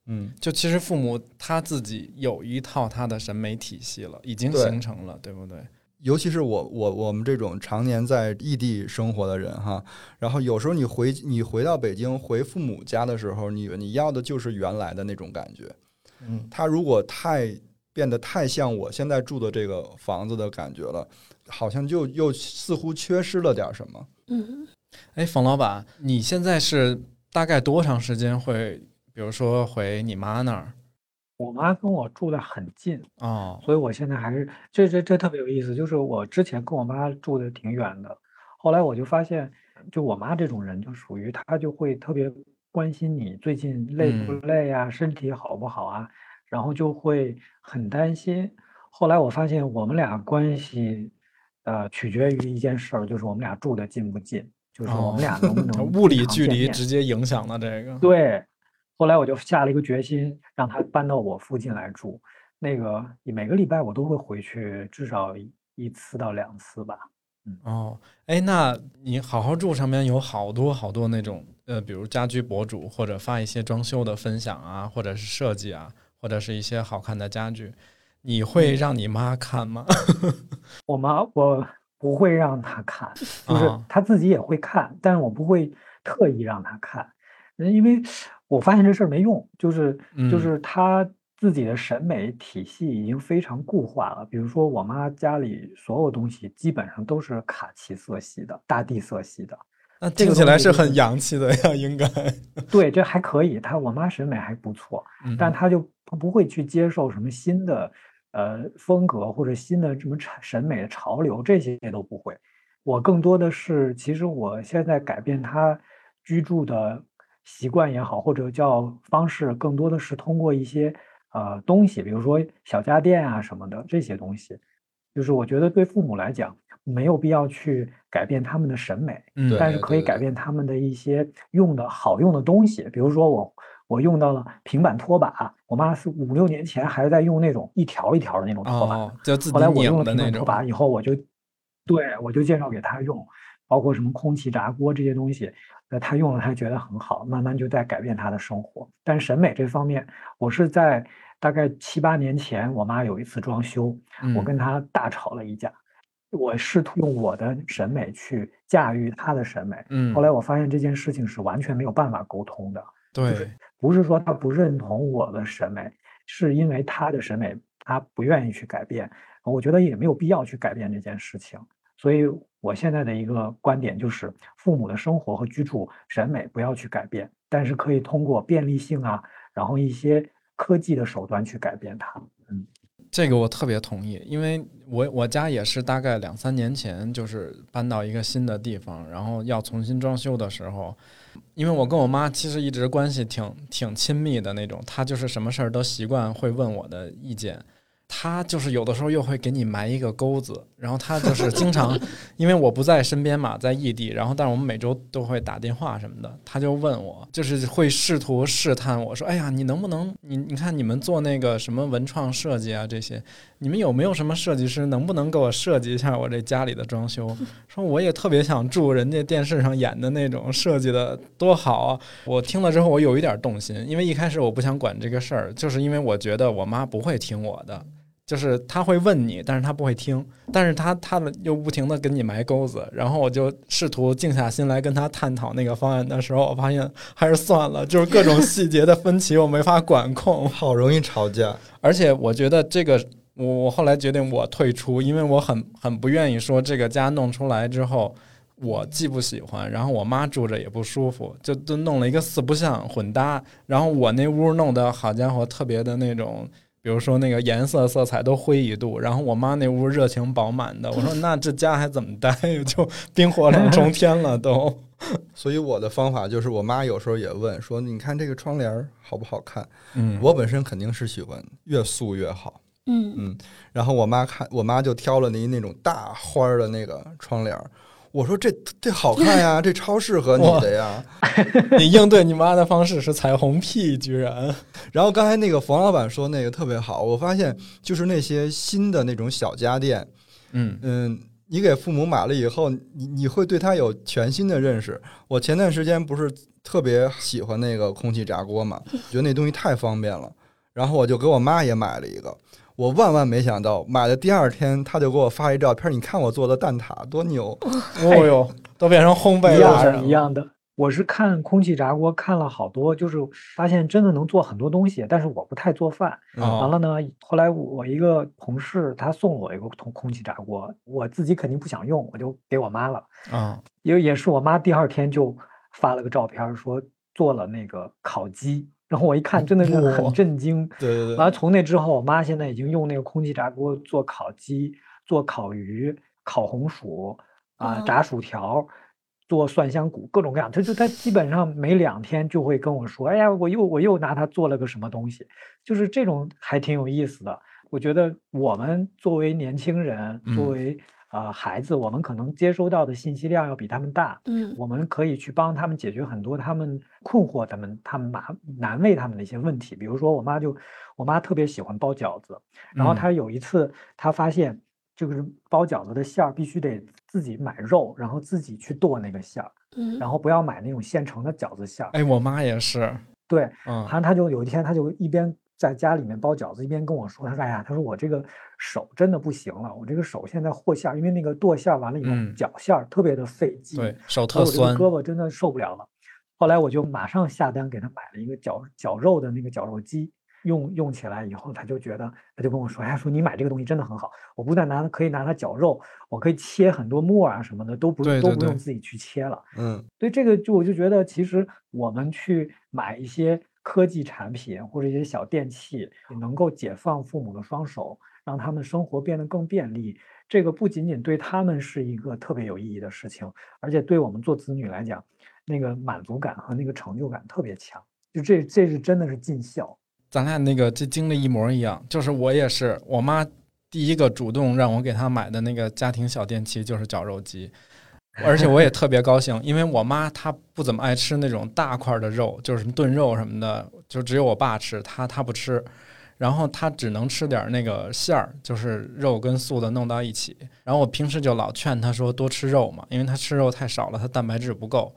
嗯，就其实父母他自己有一套他的审美体系了，已经形成了，对不对？尤其是我我我们这种常年在异地生活的人哈，然后有时候你回你回到北京回父母家的时候，你你要的就是原来的那种感觉。嗯，他如果太变得太像我现在住的这个房子的感觉了，好像就又似乎缺失了点什么。嗯，哎，冯老板，你现在是大概多长时间会，比如说回你妈那儿？我妈跟我住的很近，啊，所以我现在还是这这这特别有意思，就是我之前跟我妈住的挺远的，后来我就发现，就我妈这种人就属于她就会特别关心你最近累不嗯累呀、身体好不好啊，然后就会很担心。后来我发现我们俩关系，呃，取决于一件事儿，就是我们俩住的近不近，就是我们俩能不 能哦物理距离直接影响了这个。对，后来我就下了一个决心，让他搬到我附近来住。那个每个礼拜我都会回去，至少一一次到两次吧。哦，哎，那你好好住上面有好多好多那种呃，比如家居博主或者发一些装修的分享啊，或者是设计啊，或者是一些好看的家具，你嗯会让你妈看吗？我妈我不会让她看，就是她自己也会看，但是我不会特意让她看，嗯因为我发现这事儿没用，就是就嗯是他自己的审美体系已经非常固化了。比如说我妈家里所有东西基本上都是卡其色系的、大地色系的。那听起来是很洋气的呀，应该。对，这还可以，她我妈审美还不错。嗯但他就不不会去接受什么新的呃风格或者新的什么产审美的潮流，这些都不会。我更多的是，其实我现在改变他居住的习惯也好，或者叫方式，更多的是通过一些呃东西，比如说小家电啊什么的这些东西。就是我觉得对父母来讲，没有必要去改变他们的审美，嗯但是可以改变他们的一些用的好用的东西。比如说我我用到了平板拖把，我妈是五六年前还在用那种一条一条的那种拖把，哦，就自己后来我用拧的那种。了平板拖把以后，我就对我就介绍给他用，包括什么空气炸锅这些东西，呃，他用了他觉得很好，慢慢就在改变他的生活。但审美这方面，我是在大概七八年前，我妈有一次装修，我嗯跟她大吵了一架，我试图用我的审美去驾驭她的审美，嗯后，来我发现这件事情是完全没有办法沟通的。对，不是说他不认同我的审美，是因为他的审美他不愿意去改变，我觉得也没有必要去改变这件事情。所以我现在的一个观点就是，父母的生活和居住审美不要去改变，但是可以通过便利性啊，然后一些科技的手段去改变它。嗯，这个我特别同意，因为我我家也是大概两三年前就是搬到一个新的地方，然后要重新装修的时候，因为我跟我妈其实一直关系挺挺亲密的那种，她就是什么事儿都习惯会问我的意见。他就是有的时候又会给你埋一个钩子，然后他就是经常，因为我不在身边嘛，在异地，然后但是我们每周都会打电话什么的，他就问我，就是会试图试探我说，哎呀，你能不能，你你看你们做那个什么文创设计啊这些，你们有没有什么设计师能不能给我设计一下我这家里的装修？说我也特别想住人家电视上演的那种设计的，多好啊！我听了之后，我有一点动心，因为一开始我不想管这个事儿，就是因为我觉得我妈不会听我的。就是他会问你，但是他不会听，但是他他的又不停的给你埋钩子，然后我就试图静下心来跟他探讨那个方案的时候，我发现还是算了，就是各种细节的分歧我没法管控。好容易吵架。而且我觉得这个，我我后来决定我退出，因为我很很不愿意说这个家弄出来之后，我既不喜欢，然后我妈住着也不舒服，就都弄了一个四不像混搭。然后我那屋弄得好家伙，特别的那种，比如说那个颜色色彩都灰一度，然后我妈那屋热情饱满的。我说那这家还怎么待？就冰火两重天了都。所以我的方法就是，我妈有时候也问说：“你看这个窗帘好不好看？”嗯，我本身肯定是喜欢越素越好，嗯嗯。然后我妈看，我妈就挑了那那种大花儿的那个窗帘儿。我说这这好看呀，这超适合你的呀。你应对你妈的方式是彩虹屁，居然。然后刚才那个冯老板说那个特别好，我发现就是那些新的那种小家电，嗯嗯，你给父母买了以后，你你会对它有全新的认识。我前段时间不是特别喜欢那个空气炸锅嘛，觉得那东西太方便了，然后我就给我妈也买了一个。我万万没想到，买的第二天他就给我发一照片，你看我做的蛋挞多牛！哦 呦，都变成烘焙了一样的。我是看空气炸锅看了好多，就是发现真的能做很多东西，但是我不太做饭。完哦了呢，后来我一个同事他送我一个空空气炸锅，我自己肯定不想用，我就给我妈了。啊也也是我妈第二天就发了个照片，说做了那个烤鸡，然后我一看真的是很震惊。对对对完了从那之后，我妈现在已经用那个空气炸锅做烤鸡、做烤鱼、烤红薯啊、哦炸薯条。做蒜香骨，各种各样，她就她基本上每两天就会跟我说：“哎呀，我又我又拿它做了个什么东西。”就是这种还挺有意思的。我觉得我们作为年轻人，作嗯为啊、呃孩子，我们可能接收到的信息量要比他们大，嗯我们可以去帮他们解决很多他们困惑、他们他们麻难为他们的一些问题。比如说，我妈就我妈特别喜欢包饺子，然后嗯她有一次她发现，就是包饺子的馅儿必须得自己买肉，然后自己去剁那个馅儿，嗯然后不要买那种现成的饺子馅儿。哎，我妈也是，对，嗯他他就有一天，他就一边在家里面包饺子，一边跟我说：“他说哎呀，他说我这个手真的不行了，我这个手现在和馅儿，因为那个剁馅儿完了以后嗯绞馅儿特别的费劲，对，手特酸，胳膊真的受不了了。后来我就马上下单给他买了一个绞绞肉的那个绞肉机，用用起来以后，他就觉得他就跟我说：“哎，说你买这个东西真的很好，我不但拿它可以拿它绞肉，我可以切很多末啊什么的，都不都对对对不用自己去切了。”嗯，所以这个就我就觉得，其实我们去买一些科技产品或者一些小电器，能够解放父母的双手，让他们生活变得更便利。这个不仅仅对他们是一个特别有意义的事情，而且对我们做子女来讲，那个满足感和那个成就感特别强。就这，这是真的是尽孝。咱俩那个这经历一模一样，就是我也是，我妈第一个主动让我给她买的那个家庭小电器就是绞肉机，而且我也特别高兴，因为我妈她不怎么爱吃那种大块的肉，就是什么炖肉什么的，就只有我爸吃，她她不吃，然后她只能吃点那个馅儿，就是肉跟素的弄到一起，然后我平时就老劝她说多吃肉嘛，因为她吃肉太少了，她蛋白质不够。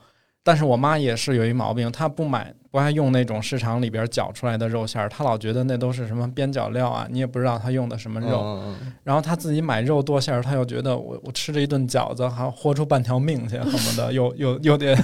但是我妈也是有一毛病，她不买不爱用那种市场里边绞出来的肉馅儿，她老觉得那都是什么边角料啊，你也不知道她用的什么肉。然后她自己买肉剁馅儿，她又觉得我我吃这一顿饺子还豁出半条命去，恨不得又又又得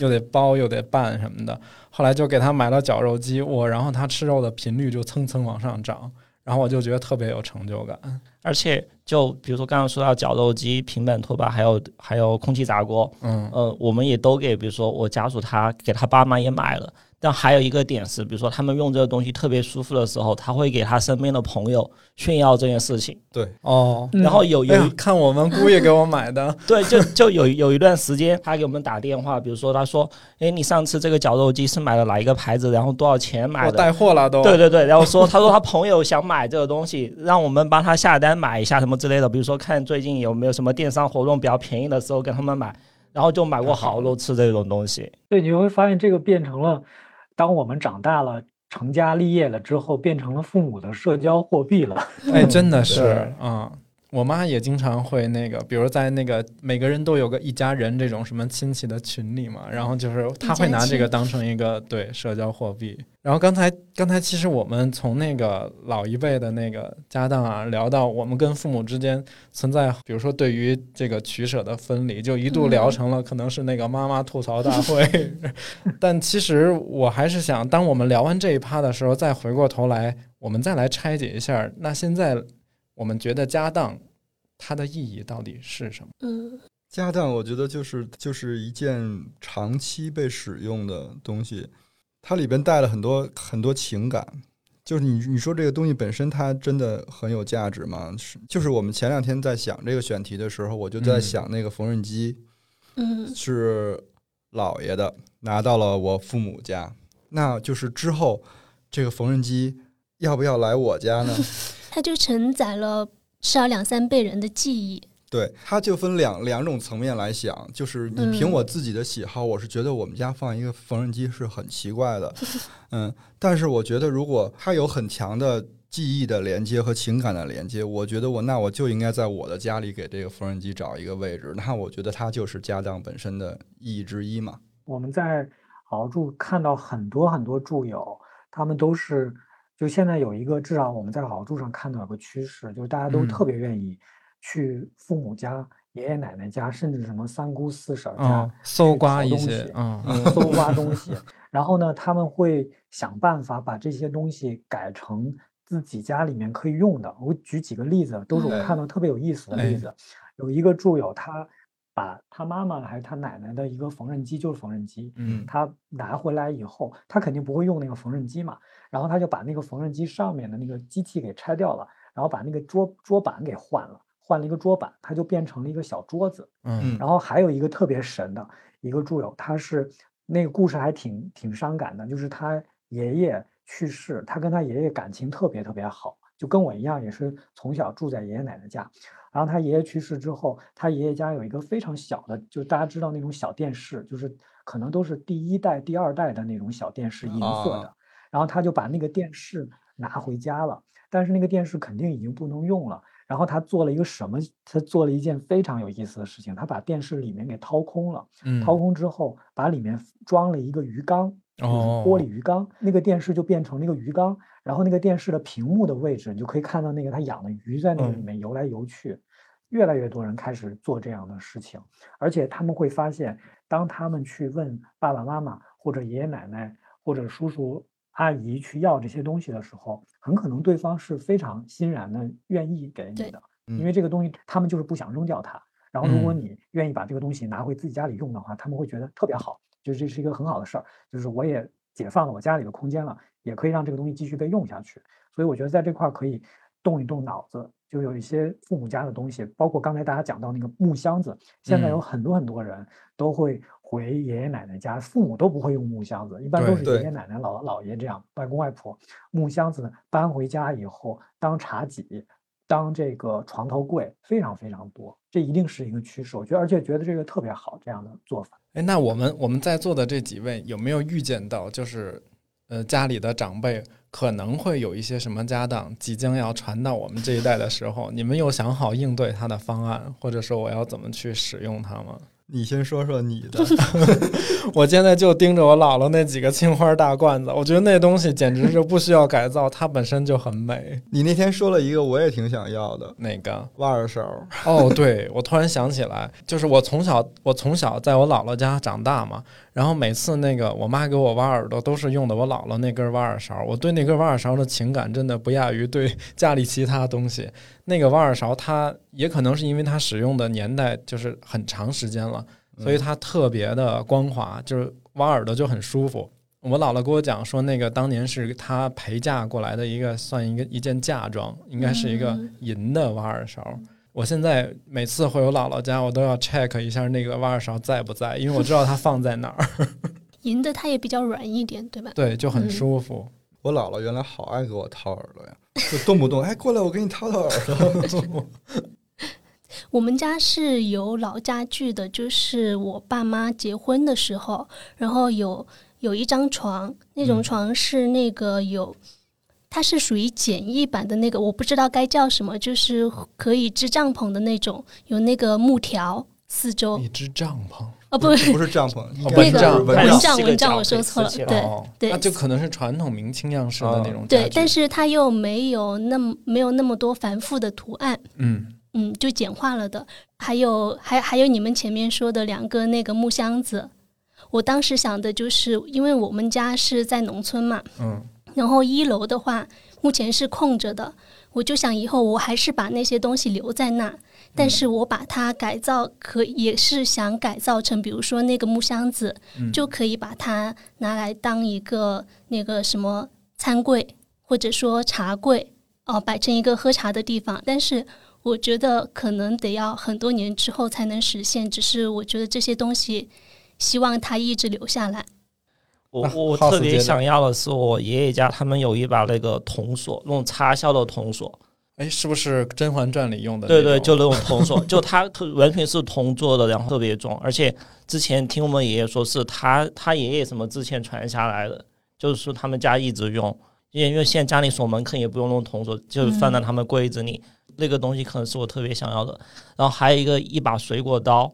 又得包又得拌什么的。后来就给她买了绞肉机，我然后她吃肉的频率就蹭蹭往上涨，然后我就觉得特别有成就感。而且，就比如说刚刚说到绞肉机、平板拖把，还有还有空气炸锅，嗯，呃，我们也都给，比如说我家属他给他爸妈也买了。但还有一个点是，比如说他们用这个东西特别舒服的时候，他会给他身边的朋友炫耀这件事情。对，哦，然后有有看我们姑爷给我买的，对，就就有有一段时间，他给我们打电话，比如说他说，哎，你上次这个绞肉机是买了哪一个牌子，然后多少钱买的？带货了都。对对对，然后说他说他朋友想买这个东西，让我们帮他下单买一下什么之类的，比如说看最近有没有什么电商活动比较便宜的时候跟他们买，然后就买过好多次这种东西。对，你会发现这个变成了。当我们长大了、成家立业了之后，变成了父母的社交货币了。哎，真的是啊。我妈也经常会那个，比如在那个每个人都有个一家人这种什么亲戚的群里嘛，然后就是她会拿这个当成一个对社交货币。然后刚才刚才其实我们从那个老一辈的那个家当啊聊到我们跟父母之间存在，比如说对于这个取舍的分离，就一度聊成了可能是那个妈妈吐槽大会。但其实我还是想，当我们聊完这一趴的时候，再回过头来，我们再来拆解一下，那现在。我们觉得家当它的意义到底是什么？嗯，家当我觉得就是就是一件长期被使用的东西，它里边带了很多很多情感。就是你你说这个东西本身它真的很有价值吗？是，就是我们前两天在想这个选题的时候，我就在想那个缝纫机，嗯，是姥爷的，拿到了我父母家，那就是之后这个缝纫机要不要来我家呢？它就承载了至少两三辈人的记忆。对，它就分两两种层面来想，就是你凭我自己的喜好，我是觉得我们家放一个缝纫机是很奇怪的，嗯，但是我觉得如果它有很强的记忆的连接和情感的连接，我觉得我那我就应该在我的家里给这个缝纫机找一个位置，那我觉得它就是家当本身的意义之一嘛。我们在豪住看到很多很多住友，他们都是。就现在有一个，至少我们在好住上看到有个趋势，就是大家都特别愿意去父母家、爷爷奶奶家，甚至什么三姑四婶家搜刮一些，嗯，搜刮东西。然后呢，他们会想办法把这些东西改成自己家里面可以用的。我举几个例子，都是我看到特别有意思的例子。有一个住友，他。把他妈妈还是他奶奶的一个缝纫机，就是缝纫机，嗯，他拿回来以后，他肯定不会用那个缝纫机嘛，然后他就把那个缝纫机上面的那个机器给拆掉了，然后把那个桌桌板给换了，换了一个桌板，它就变成了一个小桌子，嗯，然后还有一个特别神的一个助友，他是那个故事还挺挺伤感的，就是他爷爷去世，他跟他爷爷感情特别特别好，就跟我一样，也是从小住在爷爷奶奶家。然后他爷爷去世之后，他爷爷家有一个非常小的，就大家知道那种小电视，就是可能都是第一代、第二代的那种小电视，银色的。然后他就把那个电视拿回家了，但是那个电视肯定已经不能用了。然后他做了一个什么？他做了一件非常有意思的事情，他把电视里面给掏空了。掏空之后，把里面装了一个鱼缸，就是玻璃鱼缸，那个电视就变成了一个鱼缸。然后那个电视的屏幕的位置，你就可以看到那个他养的鱼在那里面游来游去。越来越多人开始做这样的事情，而且他们会发现，当他们去问爸爸妈妈或者爷爷奶奶或者叔叔阿姨去要这些东西的时候，很可能对方是非常欣然的愿意给你的，因为这个东西他们就是不想扔掉它。然后如果你愿意把这个东西拿回自己家里用的话，他们会觉得特别好，就是这是一个很好的事儿，就是我也。解放了我家里的空间了，也可以让这个东西继续被用下去。所以我觉得在这块儿可以动一动脑子，就有一些父母家的东西，包括刚才大家讲到那个木箱子，现在有嗯很多很多人都会回爷爷奶奶家，父母都不会用木箱子，一般都是爷爷奶奶、姥姥姥爷这样，外公外婆木箱子搬回家以后当茶几。当这个床头柜非常非常多，这一定是一个趋势。我觉得，而且觉得这个特别好，这样的做法。哎，那我们我们在座的这几位有没有预见到，就是呃家里的长辈可能会有一些什么家当即将要传到我们这一代的时候，你们有想好应对它的方案，或者说我要怎么去使用它吗？你先说说你的，我现在就盯着我姥姥那几个青花大罐子，我觉得那东西简直是不需要改造，它本身就很美。你那天说了一个我也挺想要的哪个？挖耳勺，哦，对，我突然想起来，就是我从小我从小在我姥姥家长大嘛，然后每次那个我妈给我挖耳朵，都是用的我姥姥那根挖耳勺。我对那根挖耳勺的情感真的不亚于对家里其他东西。那个挖耳勺，它也可能是因为它使用的年代就是很长时间了，所以它特别的光滑，就是挖耳朵就很舒服。我姥姥跟我讲说，那个当年是她陪嫁过来的一个，算一个一件嫁妆，应该是一个嗯银的挖耳勺。我现在每次回我姥姥家，我都要 check 一下那个挖耳勺在不在，因为我知道它放在哪儿。银的它也比较软一点，对吧？对，就很嗯舒服。我姥姥原来好爱给我掏耳朵呀，就动不动哎过来我给你掏掏耳朵。我们家是有老家具的，就是我爸妈结婚的时候，然后有有一张床，那种嗯。床是那个有，它是属于简易版的那个，我不知道该叫什么，就是可以支帐篷的那种，有那个木条四周。一支帐篷，哦，不，不是帐篷，那个蚊帐。蚊帐，是个蚊帐，我说错了，对对那就可能是传统明清样式的那种对，但是它又没有那么没有那么多繁复的图案，嗯，嗯，就简化了的。还有还还有你们前面说的两个那个木箱子，我当时想的就是，因为我们家是在农村嘛，嗯，然后一楼的话目前是空着的，我就想以后我还是把那些东西留在那，但是我把它改造，可也是想改造成，比如说那个木箱子，嗯就可以把它拿来当一个那个什么餐柜，或者说茶柜，哦、摆成一个喝茶的地方。但是我觉得可能得要很多年之后才能实现，只是我觉得这些东西，希望它一直留下来。啊我我特别想要的是我爷爷家他们有一把那个铜锁，那种插销的铜锁。哎，是不是《甄嬛传》里用的对？对，就那种铜锁，就它特完全是铜做的，然后特别重，而且之前听我们爷爷说是他他爷爷什么之前传下来的，就是说他们家一直用，因为因为现在家里锁门可能也不用那种铜锁，就是放在他们柜子里，那个东西可能是我特别想要的。然后还有一个一把水果刀，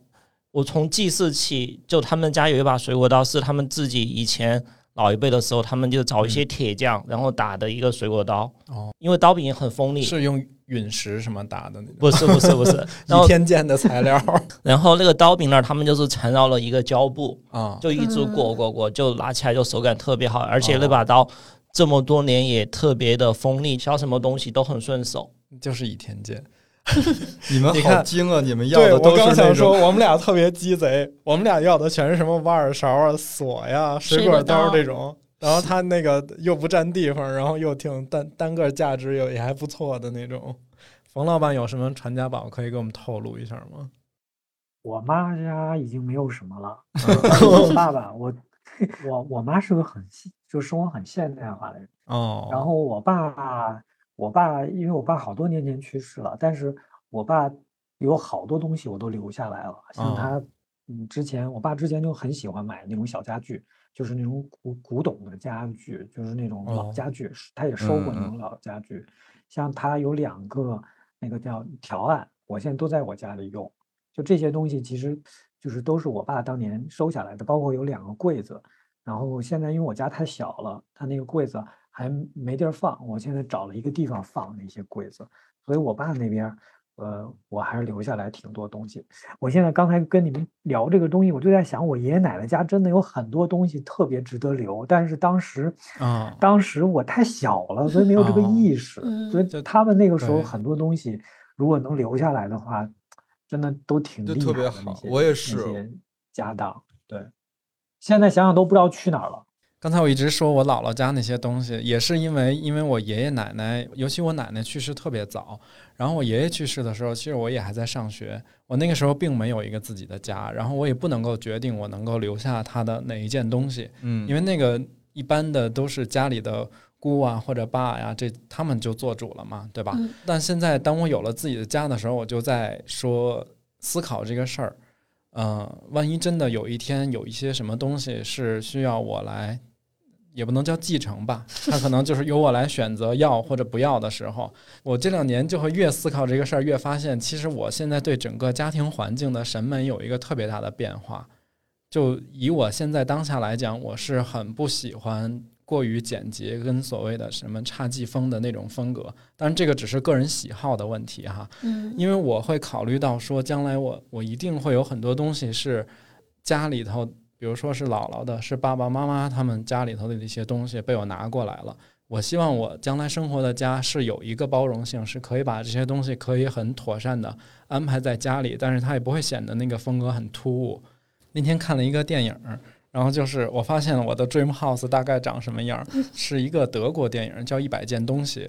我从记事起就他们家有一把水果刀，是他们自己以前。老一辈的时候，他们就找一些铁匠，然后打的一个水果刀。哦，因为刀柄很锋利，是用陨石什么打的那种，不是不是不是。倚 天剑的材料 然后那个刀柄那儿，他们就是缠绕了一个胶布，啊。就一直嗯裹裹裹，就拿起来就手感特别好，而且那把刀这么多年也特别的锋利，削什么东西都很顺手。就是倚天剑。你们你看好精啊！你们要的都是那刚想说，种我们俩特别鸡贼，我们俩要的全是什么挖耳勺啊、锁呀、水水果果刀刀这种。然后它那个又不占地方，然后又挺单单个价值也也还不错的那种。冯老板有什么传家宝可以给我们透露一下吗？我妈家已经没有什么了，我爸爸，我我我妈是个很现就生活很现代化的人，哦，然后我爸，我爸因为我爸好多年前去世了，但是我爸有好多东西我都留下来了，像哦。他，嗯，之前我爸之前就很喜欢买那种小家具，就是那种古古董的家具，就是那种老哦家具，他也收过那种老。家具，像他有两个那个叫条案，我现在都在我家里用。就这些东西，其实就是都是我爸当年收下来的，包括有两个柜子，然后现在因为我家太小了，他那个柜子还没地儿放，我现在找了一个地方放那些柜子，所以我爸那边儿，呃，我还是留下来挺多东西。我现在刚才跟你们聊这个东西，我就在想，我爷爷奶奶家真的有很多东西特别值得留，但是当时，啊当时我太小了，所以没有这个哦意识，嗯所以就他们那个时候很多东西如果能留下来的话，真的都挺就厉特别好害的那些我也是那些家当，对，现在想想都不知道去哪儿了。刚才我一直说我姥姥家那些东西，也是因为因为我爷爷奶奶，尤其我奶奶去世特别早，然后我爷爷去世的时候，其实我也还在上学，我那个时候并没有一个自己的家，然后我也不能够决定我能够留下他的哪一件东西，嗯因为那个一般的都是家里的姑啊或者爸呀，这他们就做主了嘛，对吧？嗯但现在当我有了自己的家的时候，我就在说思考这个事儿，嗯、万一真的有一天有一些什么东西是需要我来，也不能叫继承吧，他可能就是由我来选择要或者不要的时候，我这两年就会越思考这个事儿，越发现其实我现在对整个家庭环境的审美有一个特别大的变化。就以我现在当下来讲，我是很不喜欢过于简洁跟所谓的什么侘寂风的那种风格，当然这个只是个人喜好的问题哈。嗯因为我会考虑到说，将来我我一定会有很多东西是家里头，比如说是姥姥的，是爸爸妈妈他们家里头的一些东西被我拿过来了。我希望我将来生活的家是有一个包容性，是可以把这些东西可以很妥善的安排在家里，但是它也不会显得那个风格很突兀。那天看了一个电影儿，然后就是我发现了我的 dream house 大概长什么样儿，是一个德国电影，叫《一百件东西》。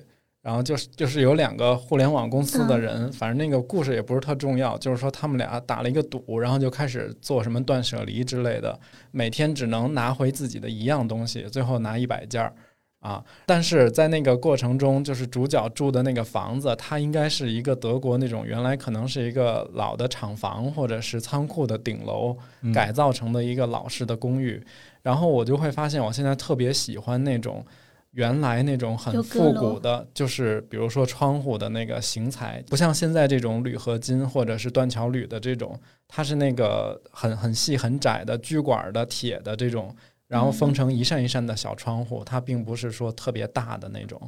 然后就是就是有两个互联网公司的人，反正那个故事也不是特重要，就是说他们俩打了一个赌，然后就开始做什么断舍离之类的，每天只能拿回自己的一样东西，最后拿一百件儿啊。但是在那个过程中，就是主角住的那个房子，它应该是一个德国那种原来可能是一个老的厂房或者是仓库的顶楼嗯改造成的一个老式的公寓，然后我就会发现我现在特别喜欢那种。原来那种很复古的，就是比如说窗户的那个型材，不像现在这种铝合金或者是断桥铝的这种，它是那个很很细很窄的锯管的铁的这种，然后封成一扇一扇的小窗户，它并不是说特别大的那种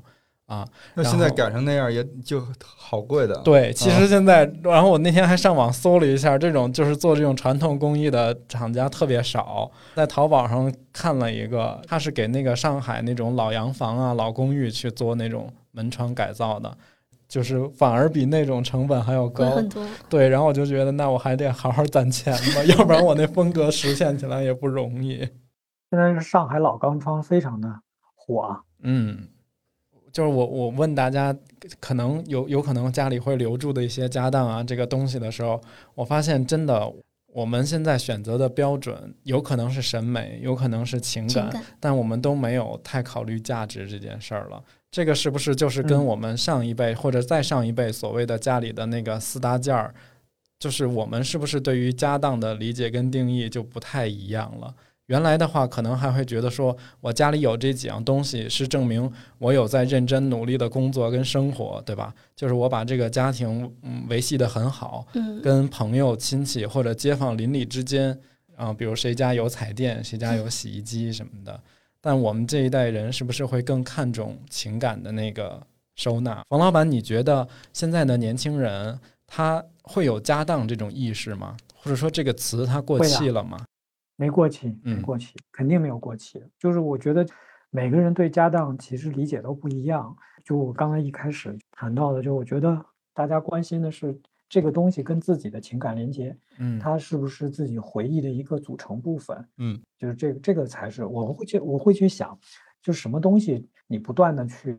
啊。那现在改成那样也就好贵的。对，其实现在，然后我那天还上网搜了一下，这种就是做这种传统工艺的厂家特别少，在淘宝上看了一个，他是给那个上海那种老洋房啊、老公寓去做那种门窗改造的，就是反而比那种成本还要高。很多。对，然后我就觉得，那我还得好好攒钱吧，要不然我那风格实现起来也不容易。现在是上海老钢窗非常的火啊，嗯，就是我我问大家，可能有有可能家里会留住的一些家当啊，这个东西的时候，我发现真的，我们现在选择的标准有可能是审美，有可能是情感，情感但我们都没有太考虑价值这件事儿了。这个是不是就是跟嗯我们上一辈、或者再上一辈所谓的家里的那个四大件儿，就是我们是不是对于家当的理解跟定义就不太一样了？原来的话，可能还会觉得说，我家里有这几样东西，是证明我有在认真努力的工作跟生活，对吧？就是我把这个家庭嗯维系的很好，嗯，跟朋友、亲戚或者街坊邻里之间，啊、比如谁家有彩电，谁家有洗衣机什么的。但我们这一代人是不是会更看重情感的那个收纳？冯老板，你觉得现在的年轻人他会有家当这种意识吗？或者说这个词它过气了吗？没过期，没嗯过期，肯定没有过期。就是我觉得每个人对家当其实理解都不一样。就我刚才一开始谈到的，就我觉得大家关心的是这个东西跟自己的情感连接，嗯，它是不是自己回忆的一个组成部分？嗯，就是这个这个才是我会去我会去想，就什么东西你不断的去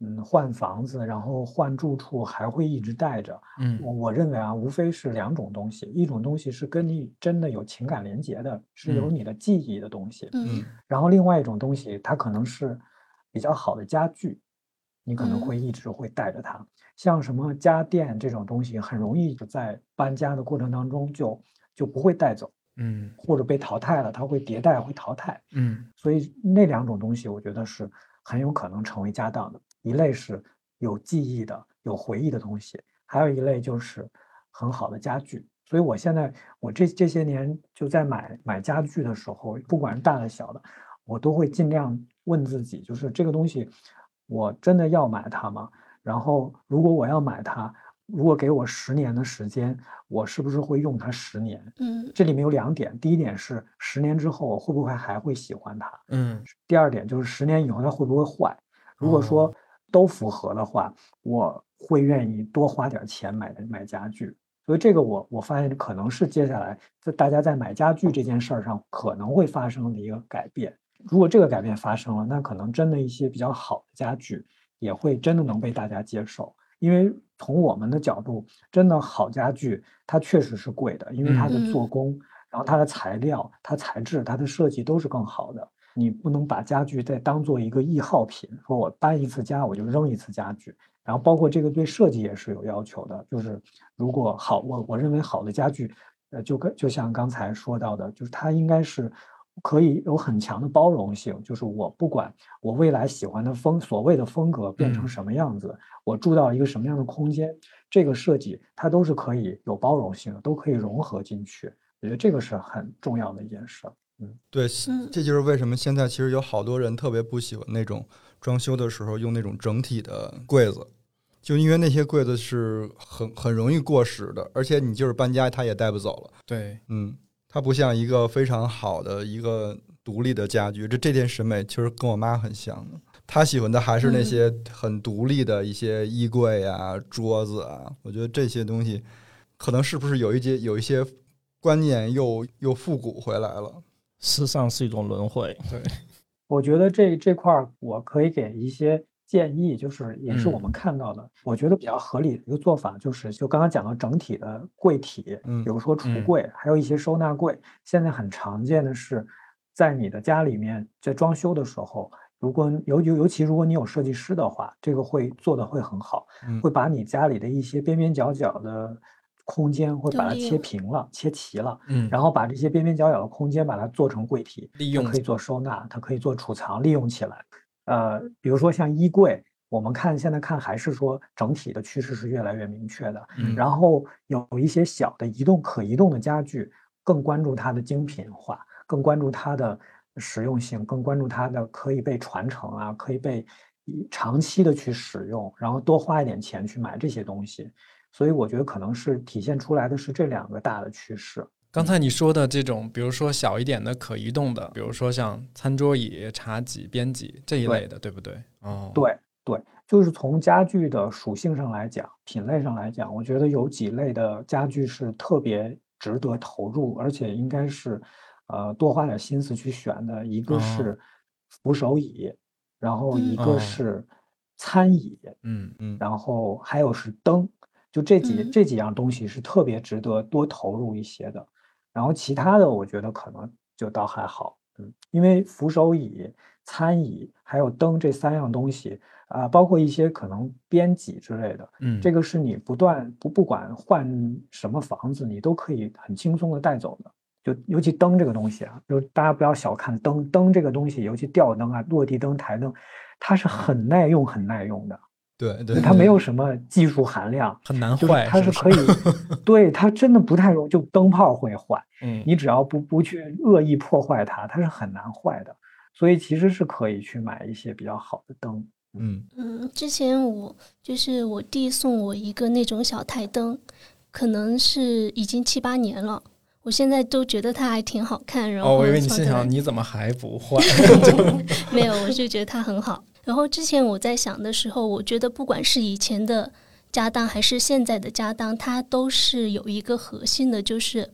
嗯换房子，然后换住处，还会一直带着。嗯我我认为啊，无非是两种东西，一种东西是跟你真的有情感连接的，是有嗯你的记忆的东西，嗯然后另外一种东西，它可能是比较好的家具，你可能嗯会一直会带着它。像什么家电这种东西，很容易在搬家的过程当中就就不会带走，嗯或者被淘汰了，它会迭代会淘汰。嗯所以那两种东西，我觉得是很有可能成为家当的。一类是有记忆的、有回忆的东西，还有一类就是很好的家具。所以我现在我这这些年就在买买家具的时候，不管是大的小的，我都会尽量问自己，就是这个东西我真的要买它吗？然后如果我要买它，如果给我十年的时间，我是不是会用它十年？嗯这里面有两点，第一点是十年之后我会不会还会喜欢它？嗯第二点就是十年以后它会不会坏？如果说都符合的话，我会愿意多花点钱买买家具。所以这个我我发现可能是接下来在大家在买家具这件事儿上可能会发生的一个改变。如果这个改变发生了，那可能真的一些比较好的家具也会真的能被大家接受。因为从我们的角度，真的好家具它确实是贵的，因为它的做工，然后它的材料、它材质、它的设计都是更好的。你不能把家具再当做一个易耗品，说我搬一次家我就扔一次家具。然后包括这个对设计也是有要求的，就是如果好，我我认为好的家具，呃，就跟就像刚才说到的，就是它应该是可以有很强的包容性，就是我不管我未来喜欢的风所谓的风格变成什么样子，我住到一个什么样的空间，这个设计它都是可以有包容性的，都可以融合进去。我觉得这个是很重要的一件事。嗯，对，这就是为什么现在其实有好多人特别不喜欢那种装修的时候用那种整体的柜子。就因为那些柜子是很很容易过时的，而且你就是搬家，它也带不走了。对，嗯，它不像一个非常好的一个独立的家具。这这点审美其实跟我妈很像的，她喜欢的还是那些很独立的一些衣柜啊、桌子啊。我觉得这些东西，可能是不是有一些有一些观念又又复古回来了？时尚是一种轮回。对，我觉得这这块儿我可以给一些。建议就是也是我们看到的，我觉得比较合理的一个做法就是，就刚刚讲到整体的柜体，嗯，比如说橱柜，还有一些收纳柜。现在很常见的是，在你的家里面在装修的时候，如果尤尤尤其如果你有设计师的话，这个会做的会很好，会把你家里的一些边边角角的空间会把它切平了、切齐了，嗯，然后把这些边边角角的空间把它做成柜体，利用可以做收纳，它可以做储藏，利用起来。呃，比如说像衣柜，我们看现在看还是说整体的趋势是越来越明确的。嗯，然后有一些小的移动可移动的家具，更关注它的精品化，更关注它的实用性，更关注它的可以被传承啊，可以被长期的去使用，然后多花一点钱去买这些东西。所以我觉得可能是体现出来的是这两个大的趋势。刚才你说的这种，比如说小一点的可移动的，比如说像餐桌椅、茶几、边几这一类的，对不对？哦，对对，就是从家具的属性上来讲，品类上来讲，我觉得有几类的家具是特别值得投入，而且应该是呃多花点心思去选的。一个是扶手椅，然后一个是餐椅，嗯。嗯，然后还有是灯，就这几这几样东西是特别值得多投入一些的。然后其他的，我觉得可能就倒还好，嗯，因为扶手椅、餐椅还有灯这三样东西啊，包括一些可能边几之类的，嗯，这个是你不断不不管换什么房子，你都可以很轻松的带走的。就尤其灯这个东西啊，就大家不要小看灯，灯这个东西，尤其吊灯啊、落地灯、台灯，它是很耐用、很耐用的。对对，它没有什么技术含量，很难坏。它是可以，对它真的不太容易，就灯泡会坏。嗯，你只要不不去恶意破坏它，它是很难坏的。所以其实是可以去买一些比较好的灯。嗯嗯，之前我就是我弟送我一个那种小台灯，可能是已经七八年了，我现在都觉得它还挺好看。然后我以为你心想你怎么还不换？没有，我就觉得它很好。然后之前我在想的时候，我觉得不管是以前的家当还是现在的家当，它都是有一个核心的，就是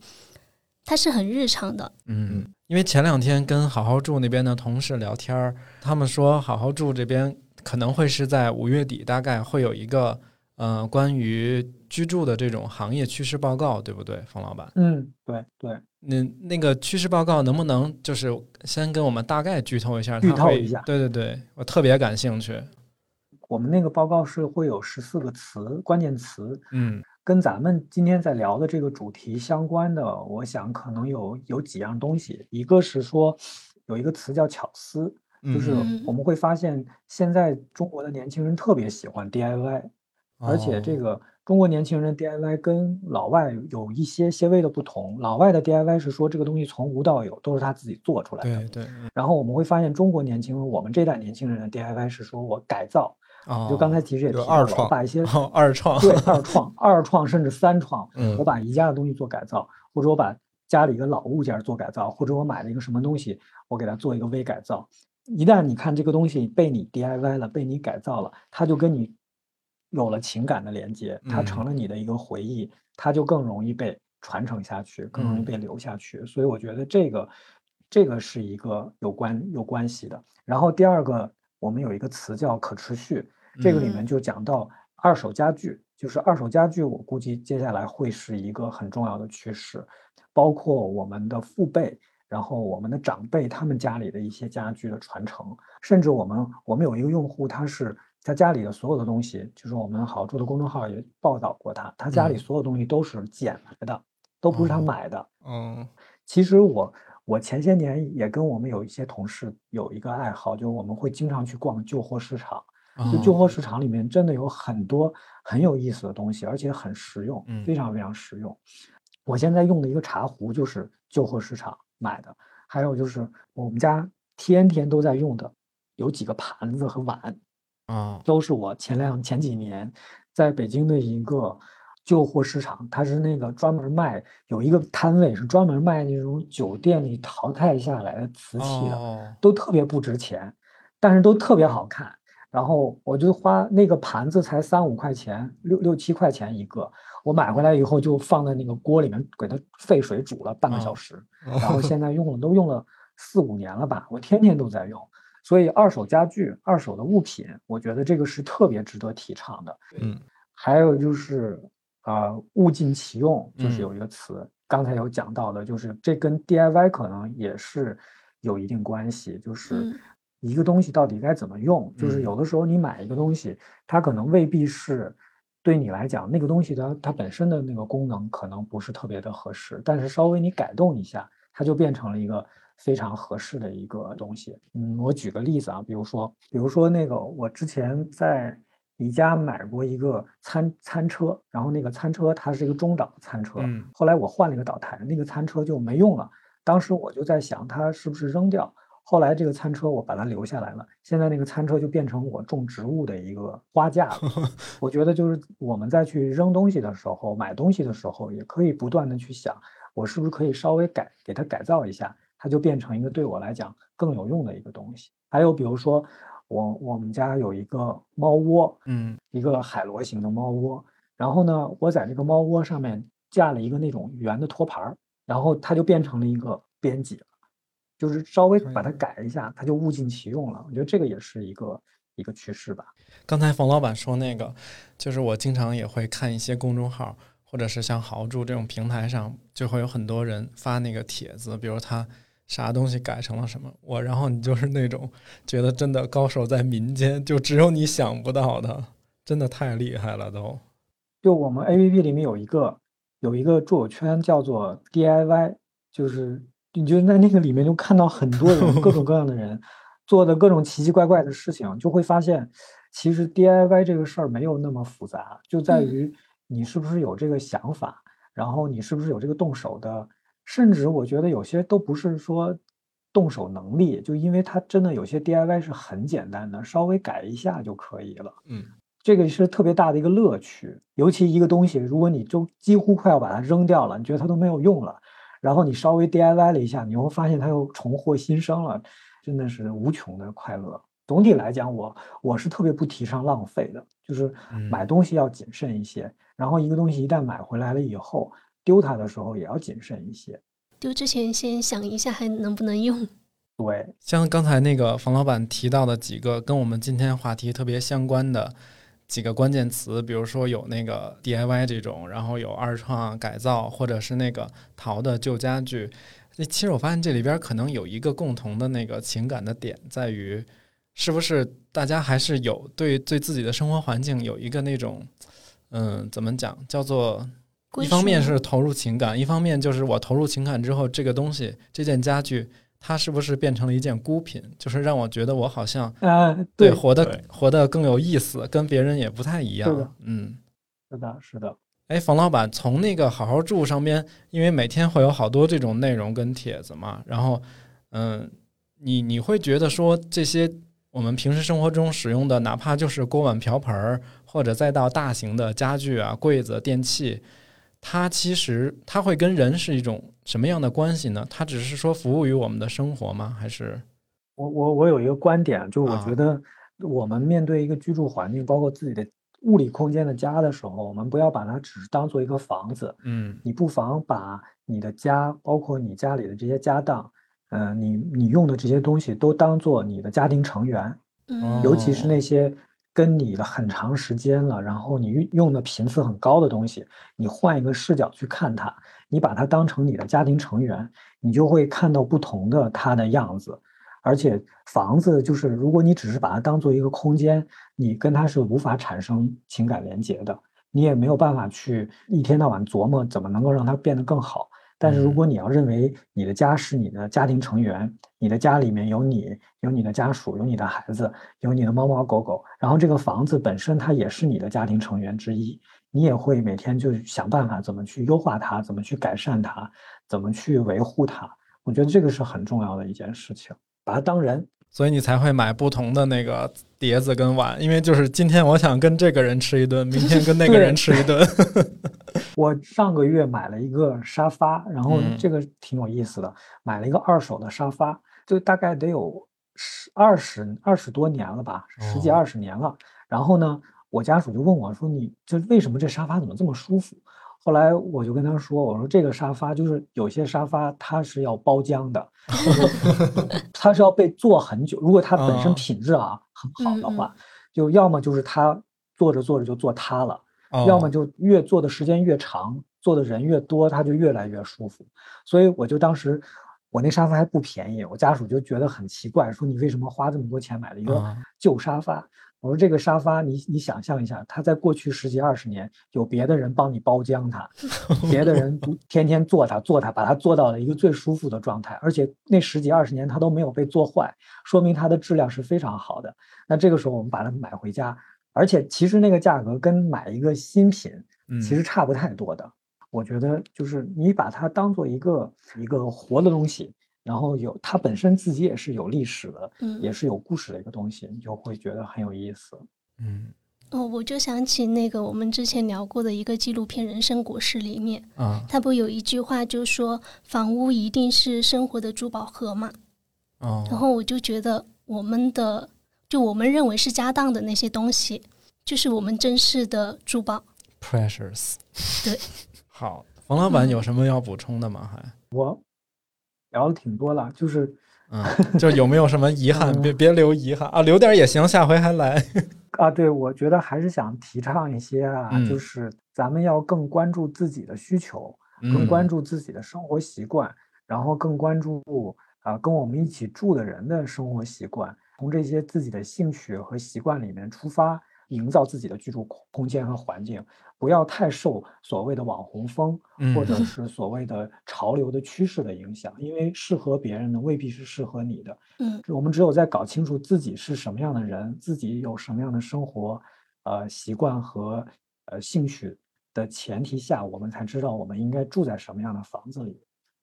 它是很日常的。嗯，因为前两天跟好好住那边的同事聊天儿，他们说好好住这边可能会是在五月底，大概会有一个。呃，关于居住的这种行业趋势报告，对不对，冯老板？嗯，对对。那那个趋势报告能不能就是先跟我们大概剧透一下？剧透一下。对对对，我特别感兴趣。我们那个报告是会有十四个词，关键词。嗯，跟咱们今天在聊的这个主题相关的，我想可能有有几样东西。一个是说有一个词叫巧思，就是我们会发现现在中国的年轻人特别喜欢 DIY。而且这个中国年轻人 DIY 跟老外有一些些微的不同。老外的 DIY 是说这个东西从无到有都是他自己做出来的。对对。然后我们会发现中国年轻人，我们这代年轻人的 DIY 是说我改造。就刚才其实也提到了，把一些 二创对二创、二创甚至三创，我把宜家的东西做改造，或者我把家里一个老物件做改造，或者我买了一个什么东西，我给它做一个微改造。一旦你看这个东西被你 DIY 了，被你改造了，它就跟你。有了情感的连接，它成了你的一个回忆，它就更容易被传承下去，更容易被留下去。所以我觉得这个这个是一个有关有关系的。然后第二个，我们有一个词叫可持续，这个里面就讲到二手家具，就是二手家具，我估计接下来会是一个很重要的趋势，包括我们的父辈，然后我们的长辈他们家里的一些家具的传承，甚至我们我们有一个用户，他是他家里的所有的东西，就是我们好住的公众号也报道过他，他家里所有东西都是捡来的，都不是他买的。嗯，其实我我前些年也跟我们有一些同事有一个爱好，就是我们会经常去逛旧货市场。就旧货市场里面真的有很多很有意思的东西，而且很实用，非常非常实用。我现在用的一个茶壶就是旧货市场买的，还有就是我们家天天都在用的有几个盘子和碗，啊，都是我前两前几年在北京的一个旧货市场，它是那个专门卖有一个摊位是专门卖那种酒店里淘汰下来的瓷器的，都特别不值钱，但是都特别好看。然后我就花那个盘子才三五块钱，六六七块钱一个。我买回来以后就放在那个锅里面给它沸水煮了半个小时，然后现在用了都用了四五年了吧，我天天都在用。所以二手家具、二手的物品，我觉得这个是特别值得提倡的。嗯，还有就是啊，物尽其用，就是有一个词，刚才有讲到的，就是这跟 DIY 可能也是有一定关系，就是。一个东西到底该怎么用？就是有的时候你买一个东西，它可能未必是对你来讲那个东西它它本身的那个功能可能不是特别的合适，但是稍微你改动一下，它就变成了一个非常合适的一个东西。嗯，我举个例子啊，比如说，比如说那个我之前在宜家买过一个餐餐车，然后那个餐车它是一个中档餐车，后来我换了一个岛台，那个餐车就没用了。当时我就在想，它是不是扔掉？后来这个餐车我把它留下来了，现在那个餐车就变成我种植物的一个花架了。我觉得就是我们在去扔东西的时候、买东西的时候，也可以不断的去想，我是不是可以稍微改给它改造一下，它就变成一个对我来讲更有用的一个东西。还有比如说，我我们家有一个猫窝，嗯，一个海螺形的猫窝，然后呢，我在这个猫窝上面架了一个那种圆的托盘儿，然后它就变成了一个编辑了。就是稍微把它改一下，它就物尽其用了。我觉得这个也是一个一个趋势吧。刚才冯老板说那个，就是我经常也会看一些公众号，或者是像豪猪这种平台上，就会有很多人发那个帖子，比如他啥东西改成了什么，我然后你就是那种觉得真的高手在民间，就只有你想不到的，真的太厉害了都。就我们 A P P 里面有一个有一个助友圈叫做 D I Y，就是。你就在那个里面就看到很多人，各种各样的人做的各种奇奇怪怪的事情，就会发现，其实 DIY 这个事儿没有那么复杂，就在于你是不是有这个想法，然后你是不是有这个动手的，甚至我觉得有些都不是说动手能力，就因为它真的有些 DIY 是很简单的，稍微改一下就可以了。嗯，这个是特别大的一个乐趣，尤其一个东西，如果你就几乎快要把它扔掉了，你觉得它都没有用了。然后你稍微 DIY 了一下，你会发现它又重获新生了，真的是无穷的快乐。总体来讲，我我是特别不提倡浪费的，就是买东西要谨慎一些。然后一个东西一旦买回来了以后，丢它的时候也要谨慎一些。丢之前先想一下还能不能用。对，像刚才那个冯老板提到的几个跟我们今天话题特别相关的。几个关键词，比如说有那个 DIY 这种，然后有二创改造，或者是那个淘的旧家具。那其实我发现这里边可能有一个共同的那个情感的点，在于是不是大家还是有对对自己的生活环境有一个那种，嗯，怎么讲，叫做一方面是投入情感，一方面就是我投入情感之后，这个东西这件家具。它是不是变成了一件孤品？就是让我觉得我好像啊，对，活得活得更有意思，跟别人也不太一样。嗯，是的，是的。哎，冯老板，从那个好好住上边，因为每天会有好多这种内容跟帖子嘛，然后，嗯，你你会觉得说这些我们平时生活中使用的，哪怕就是锅碗瓢盆儿，或者再到大型的家具啊、柜子、电器。它其实它会跟人是一种什么样的关系呢？它只是说服务于我们的生活吗？还是我我我有一个观点，就我觉得我们面对一个居住环境，包括自己的物理空间的家的时候，我们不要把它只是当做一个房子。嗯，你不妨把你的家，包括你家里的这些家当，呃，你你用的这些东西都当做你的家庭成员，嗯，尤其是那些跟你了很长时间了，然后你用的频次很高的东西，你换一个视角去看它，你把它当成你的家庭成员，你就会看到不同的它的样子。而且房子就是，如果你只是把它当做一个空间，你跟它是无法产生情感连接的，你也没有办法去一天到晚琢磨怎么能够让它变得更好。但是如果你要认为你的家是你的家庭成员，你的家里面有你，有你的家属，有你的孩子，有你的猫猫狗狗，然后这个房子本身它也是你的家庭成员之一，你也会每天就想办法怎么去优化它，怎么去改善它，怎么去维护它。我觉得这个是很重要的一件事情。把它当人，所以你才会买不同的那个碟子跟碗，因为就是今天我想跟这个人吃一顿，明天跟那个人吃一顿。我上个月买了一个沙发，然后这个挺有意思的，买了一个二手的沙发，就大概得有十二十二十多年了吧，十几二十年了。然后呢，我家属就问我说：“你这为什么这沙发怎么这么舒服？”后来我就跟他说：“我说这个沙发就是有些沙发它是要包浆的，它是要被坐很久。如果它本身品质啊很好的话，就要么就是它坐着坐着就坐塌了，要么就越坐的时间越长，坐的人越多，它就越来越舒服。所以我就当时我那沙发还不便宜，我家属就觉得很奇怪，说你为什么花这么多钱买了一个旧沙发？”我说这个沙发，你你想象一下，它在过去十几二十年，有别的人帮你包浆它，别的人 天天坐它坐它，把它做到了一个最舒服的状态，而且那十几二十年它都没有被坐坏，说明它的质量是非常好的。那这个时候我们把它买回家，而且其实那个价格跟买一个新品其实差不太多的。我觉得就是你把它当做一个一个活的东西。然后有它本身自己也是有历史的，嗯，也是有故事的一个东西，你就会觉得很有意思，嗯。哦，我就想起那个我们之前聊过的一个纪录片《人生果实》里面，啊，它不有一句话就说房屋一定是生活的珠宝盒嘛，哦，然后我就觉得我们的就我们认为是家当的那些东西，就是我们珍视的珠宝，precious。对，好，冯老板有什么要补充的吗？还我。聊的挺多了，就是，嗯，就有没有什么遗憾？别别留遗憾啊，留点也行，下回还来 啊。对，我觉得还是想提倡一些啊，就是咱们要更关注自己的需求，更关注自己的生活习惯，然后更关注啊跟我们一起住的人的生活习惯，从这些自己的兴趣和习惯里面出发。营造自己的居住空空间和环境，不要太受所谓的网红风，或者 是所谓的潮流的趋势的影响，因为适合别人的未必是适合你的。嗯，我们只有在搞清楚自己是什么样的人，自己有什么样的生活，呃，习惯和呃兴趣的前提下，我们才知道我们应该住在什么样的房子里。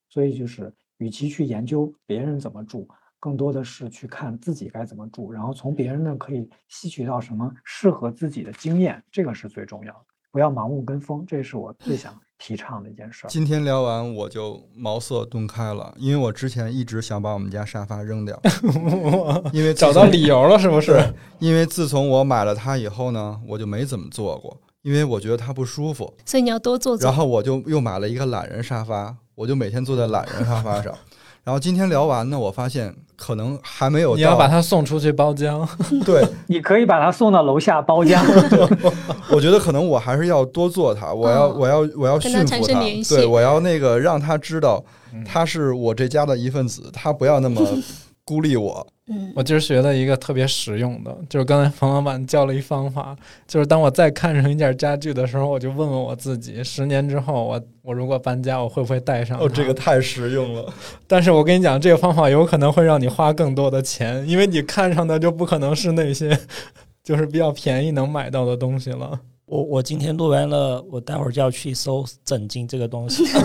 所以就是，与其去研究别人怎么住。更多的是去看自己该怎么住，然后从别人那可以吸取到什么适合自己的经验，这个是最重要的。不要盲目跟风，这是我最想提倡的一件事。今天聊完我就茅塞顿开了，因为我之前一直想把我们家沙发扔掉，因为找到理由了，是不是？因为自从我买了它以后呢，我就没怎么坐过，因为我觉得它不舒服。所以你要多坐坐。然后我就又买了一个懒人沙发，我就每天坐在懒人沙发上。然后今天聊完呢，我发现可能还没有。你要把他送出去包浆。对，你可以把他送到楼下包浆。我觉得可能我还是要多做他，我要我要我要驯服它，对，我要那个让他知道他是我这家的一份子，他不要那么 孤立我。嗯，我今儿学了一个特别实用的，就是刚才冯老板教了一方法，就是当我再看上一件家具的时候，我就问问我自己：十年之后，我我如果搬家，我会不会带上？哦，这个太实用了。但是我跟你讲，这个方法有可能会让你花更多的钱，因为你看上的就不可能是那些 就是比较便宜能买到的东西了。我我今天录完了，我待会儿就要去搜枕巾这个东西。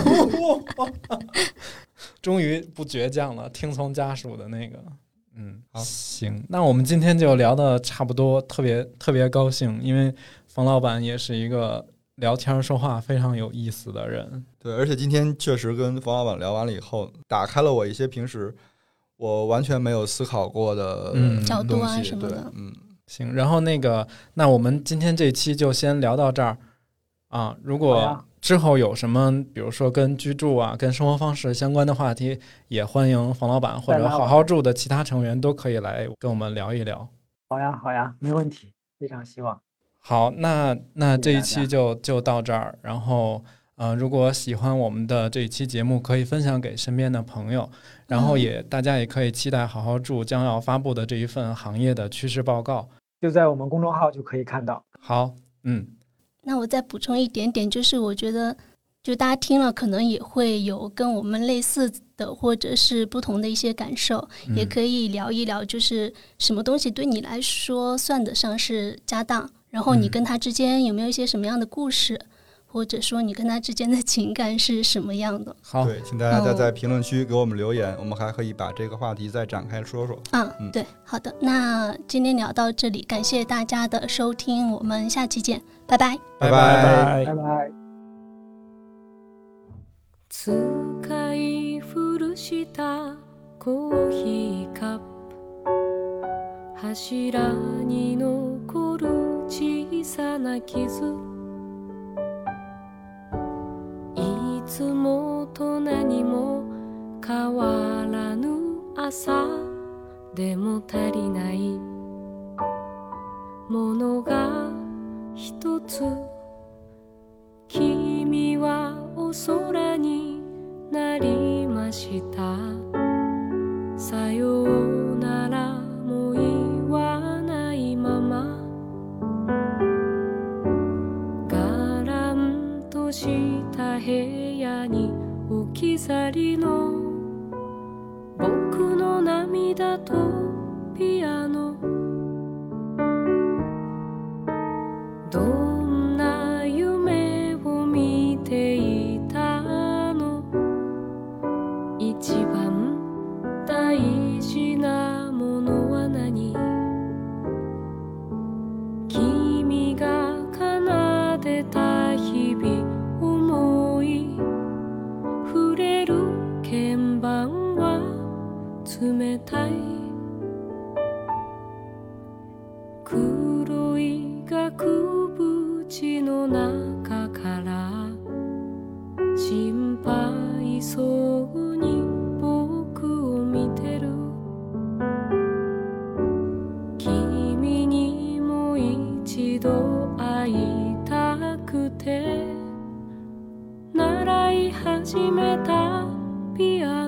终于不倔强了，听从家属的那个。嗯，好，行，那我们今天就聊的差不多，特别特别高兴，因为冯老板也是一个聊天说话非常有意思的人。对，而且今天确实跟冯老板聊完了以后，打开了我一些平时我完全没有思考过的角度啊什么的。嗯，行，然后那个，那我们今天这期就先聊到这儿。啊。如果呀之后有什么，比如说跟居住啊、跟生活方式相关的话题，也欢迎冯老板或者好好住的其他成员都可以来跟我们聊一聊。好呀，好呀，没问题，非常希望。好，那那这一期就就到这儿。然后，呃，如果喜欢我们的这一期节目，可以分享给身边的朋友。然后嗯也大家也可以期待好好住将要发布的这一份行业的趋势报告。就在我们公众号就可以看到。好，嗯，那我再补充一点点，就是我觉得，就大家听了可能也会有跟我们类似的，或者是不同的一些感受，也嗯。可以聊一聊，就是什么东西对你来说算得上是家当，然后你嗯。跟他之间有没有一些什么样的故事，或者说你跟他之间的情感是什么样的？好，对，请大家再哦在评论区给我们留言，我们还可以把这个话题再展开说说。嗯嗯，对，好的，那今天聊到这里，感谢大家的收听，我们下期见，拜拜。拜拜拜拜拜。使い古したコーヒーカップ柱に残る小さな傷 つもと何も変わらぬ朝でも足りないものが一つ君はお空になりましたさようならも言わないままがらんとした部屋に置き去りの僕の涙とピアノ冷たい。黒い額縁の中から心配そうに僕を見てる。君にもう一度会いたくて。習い始めたピアノ。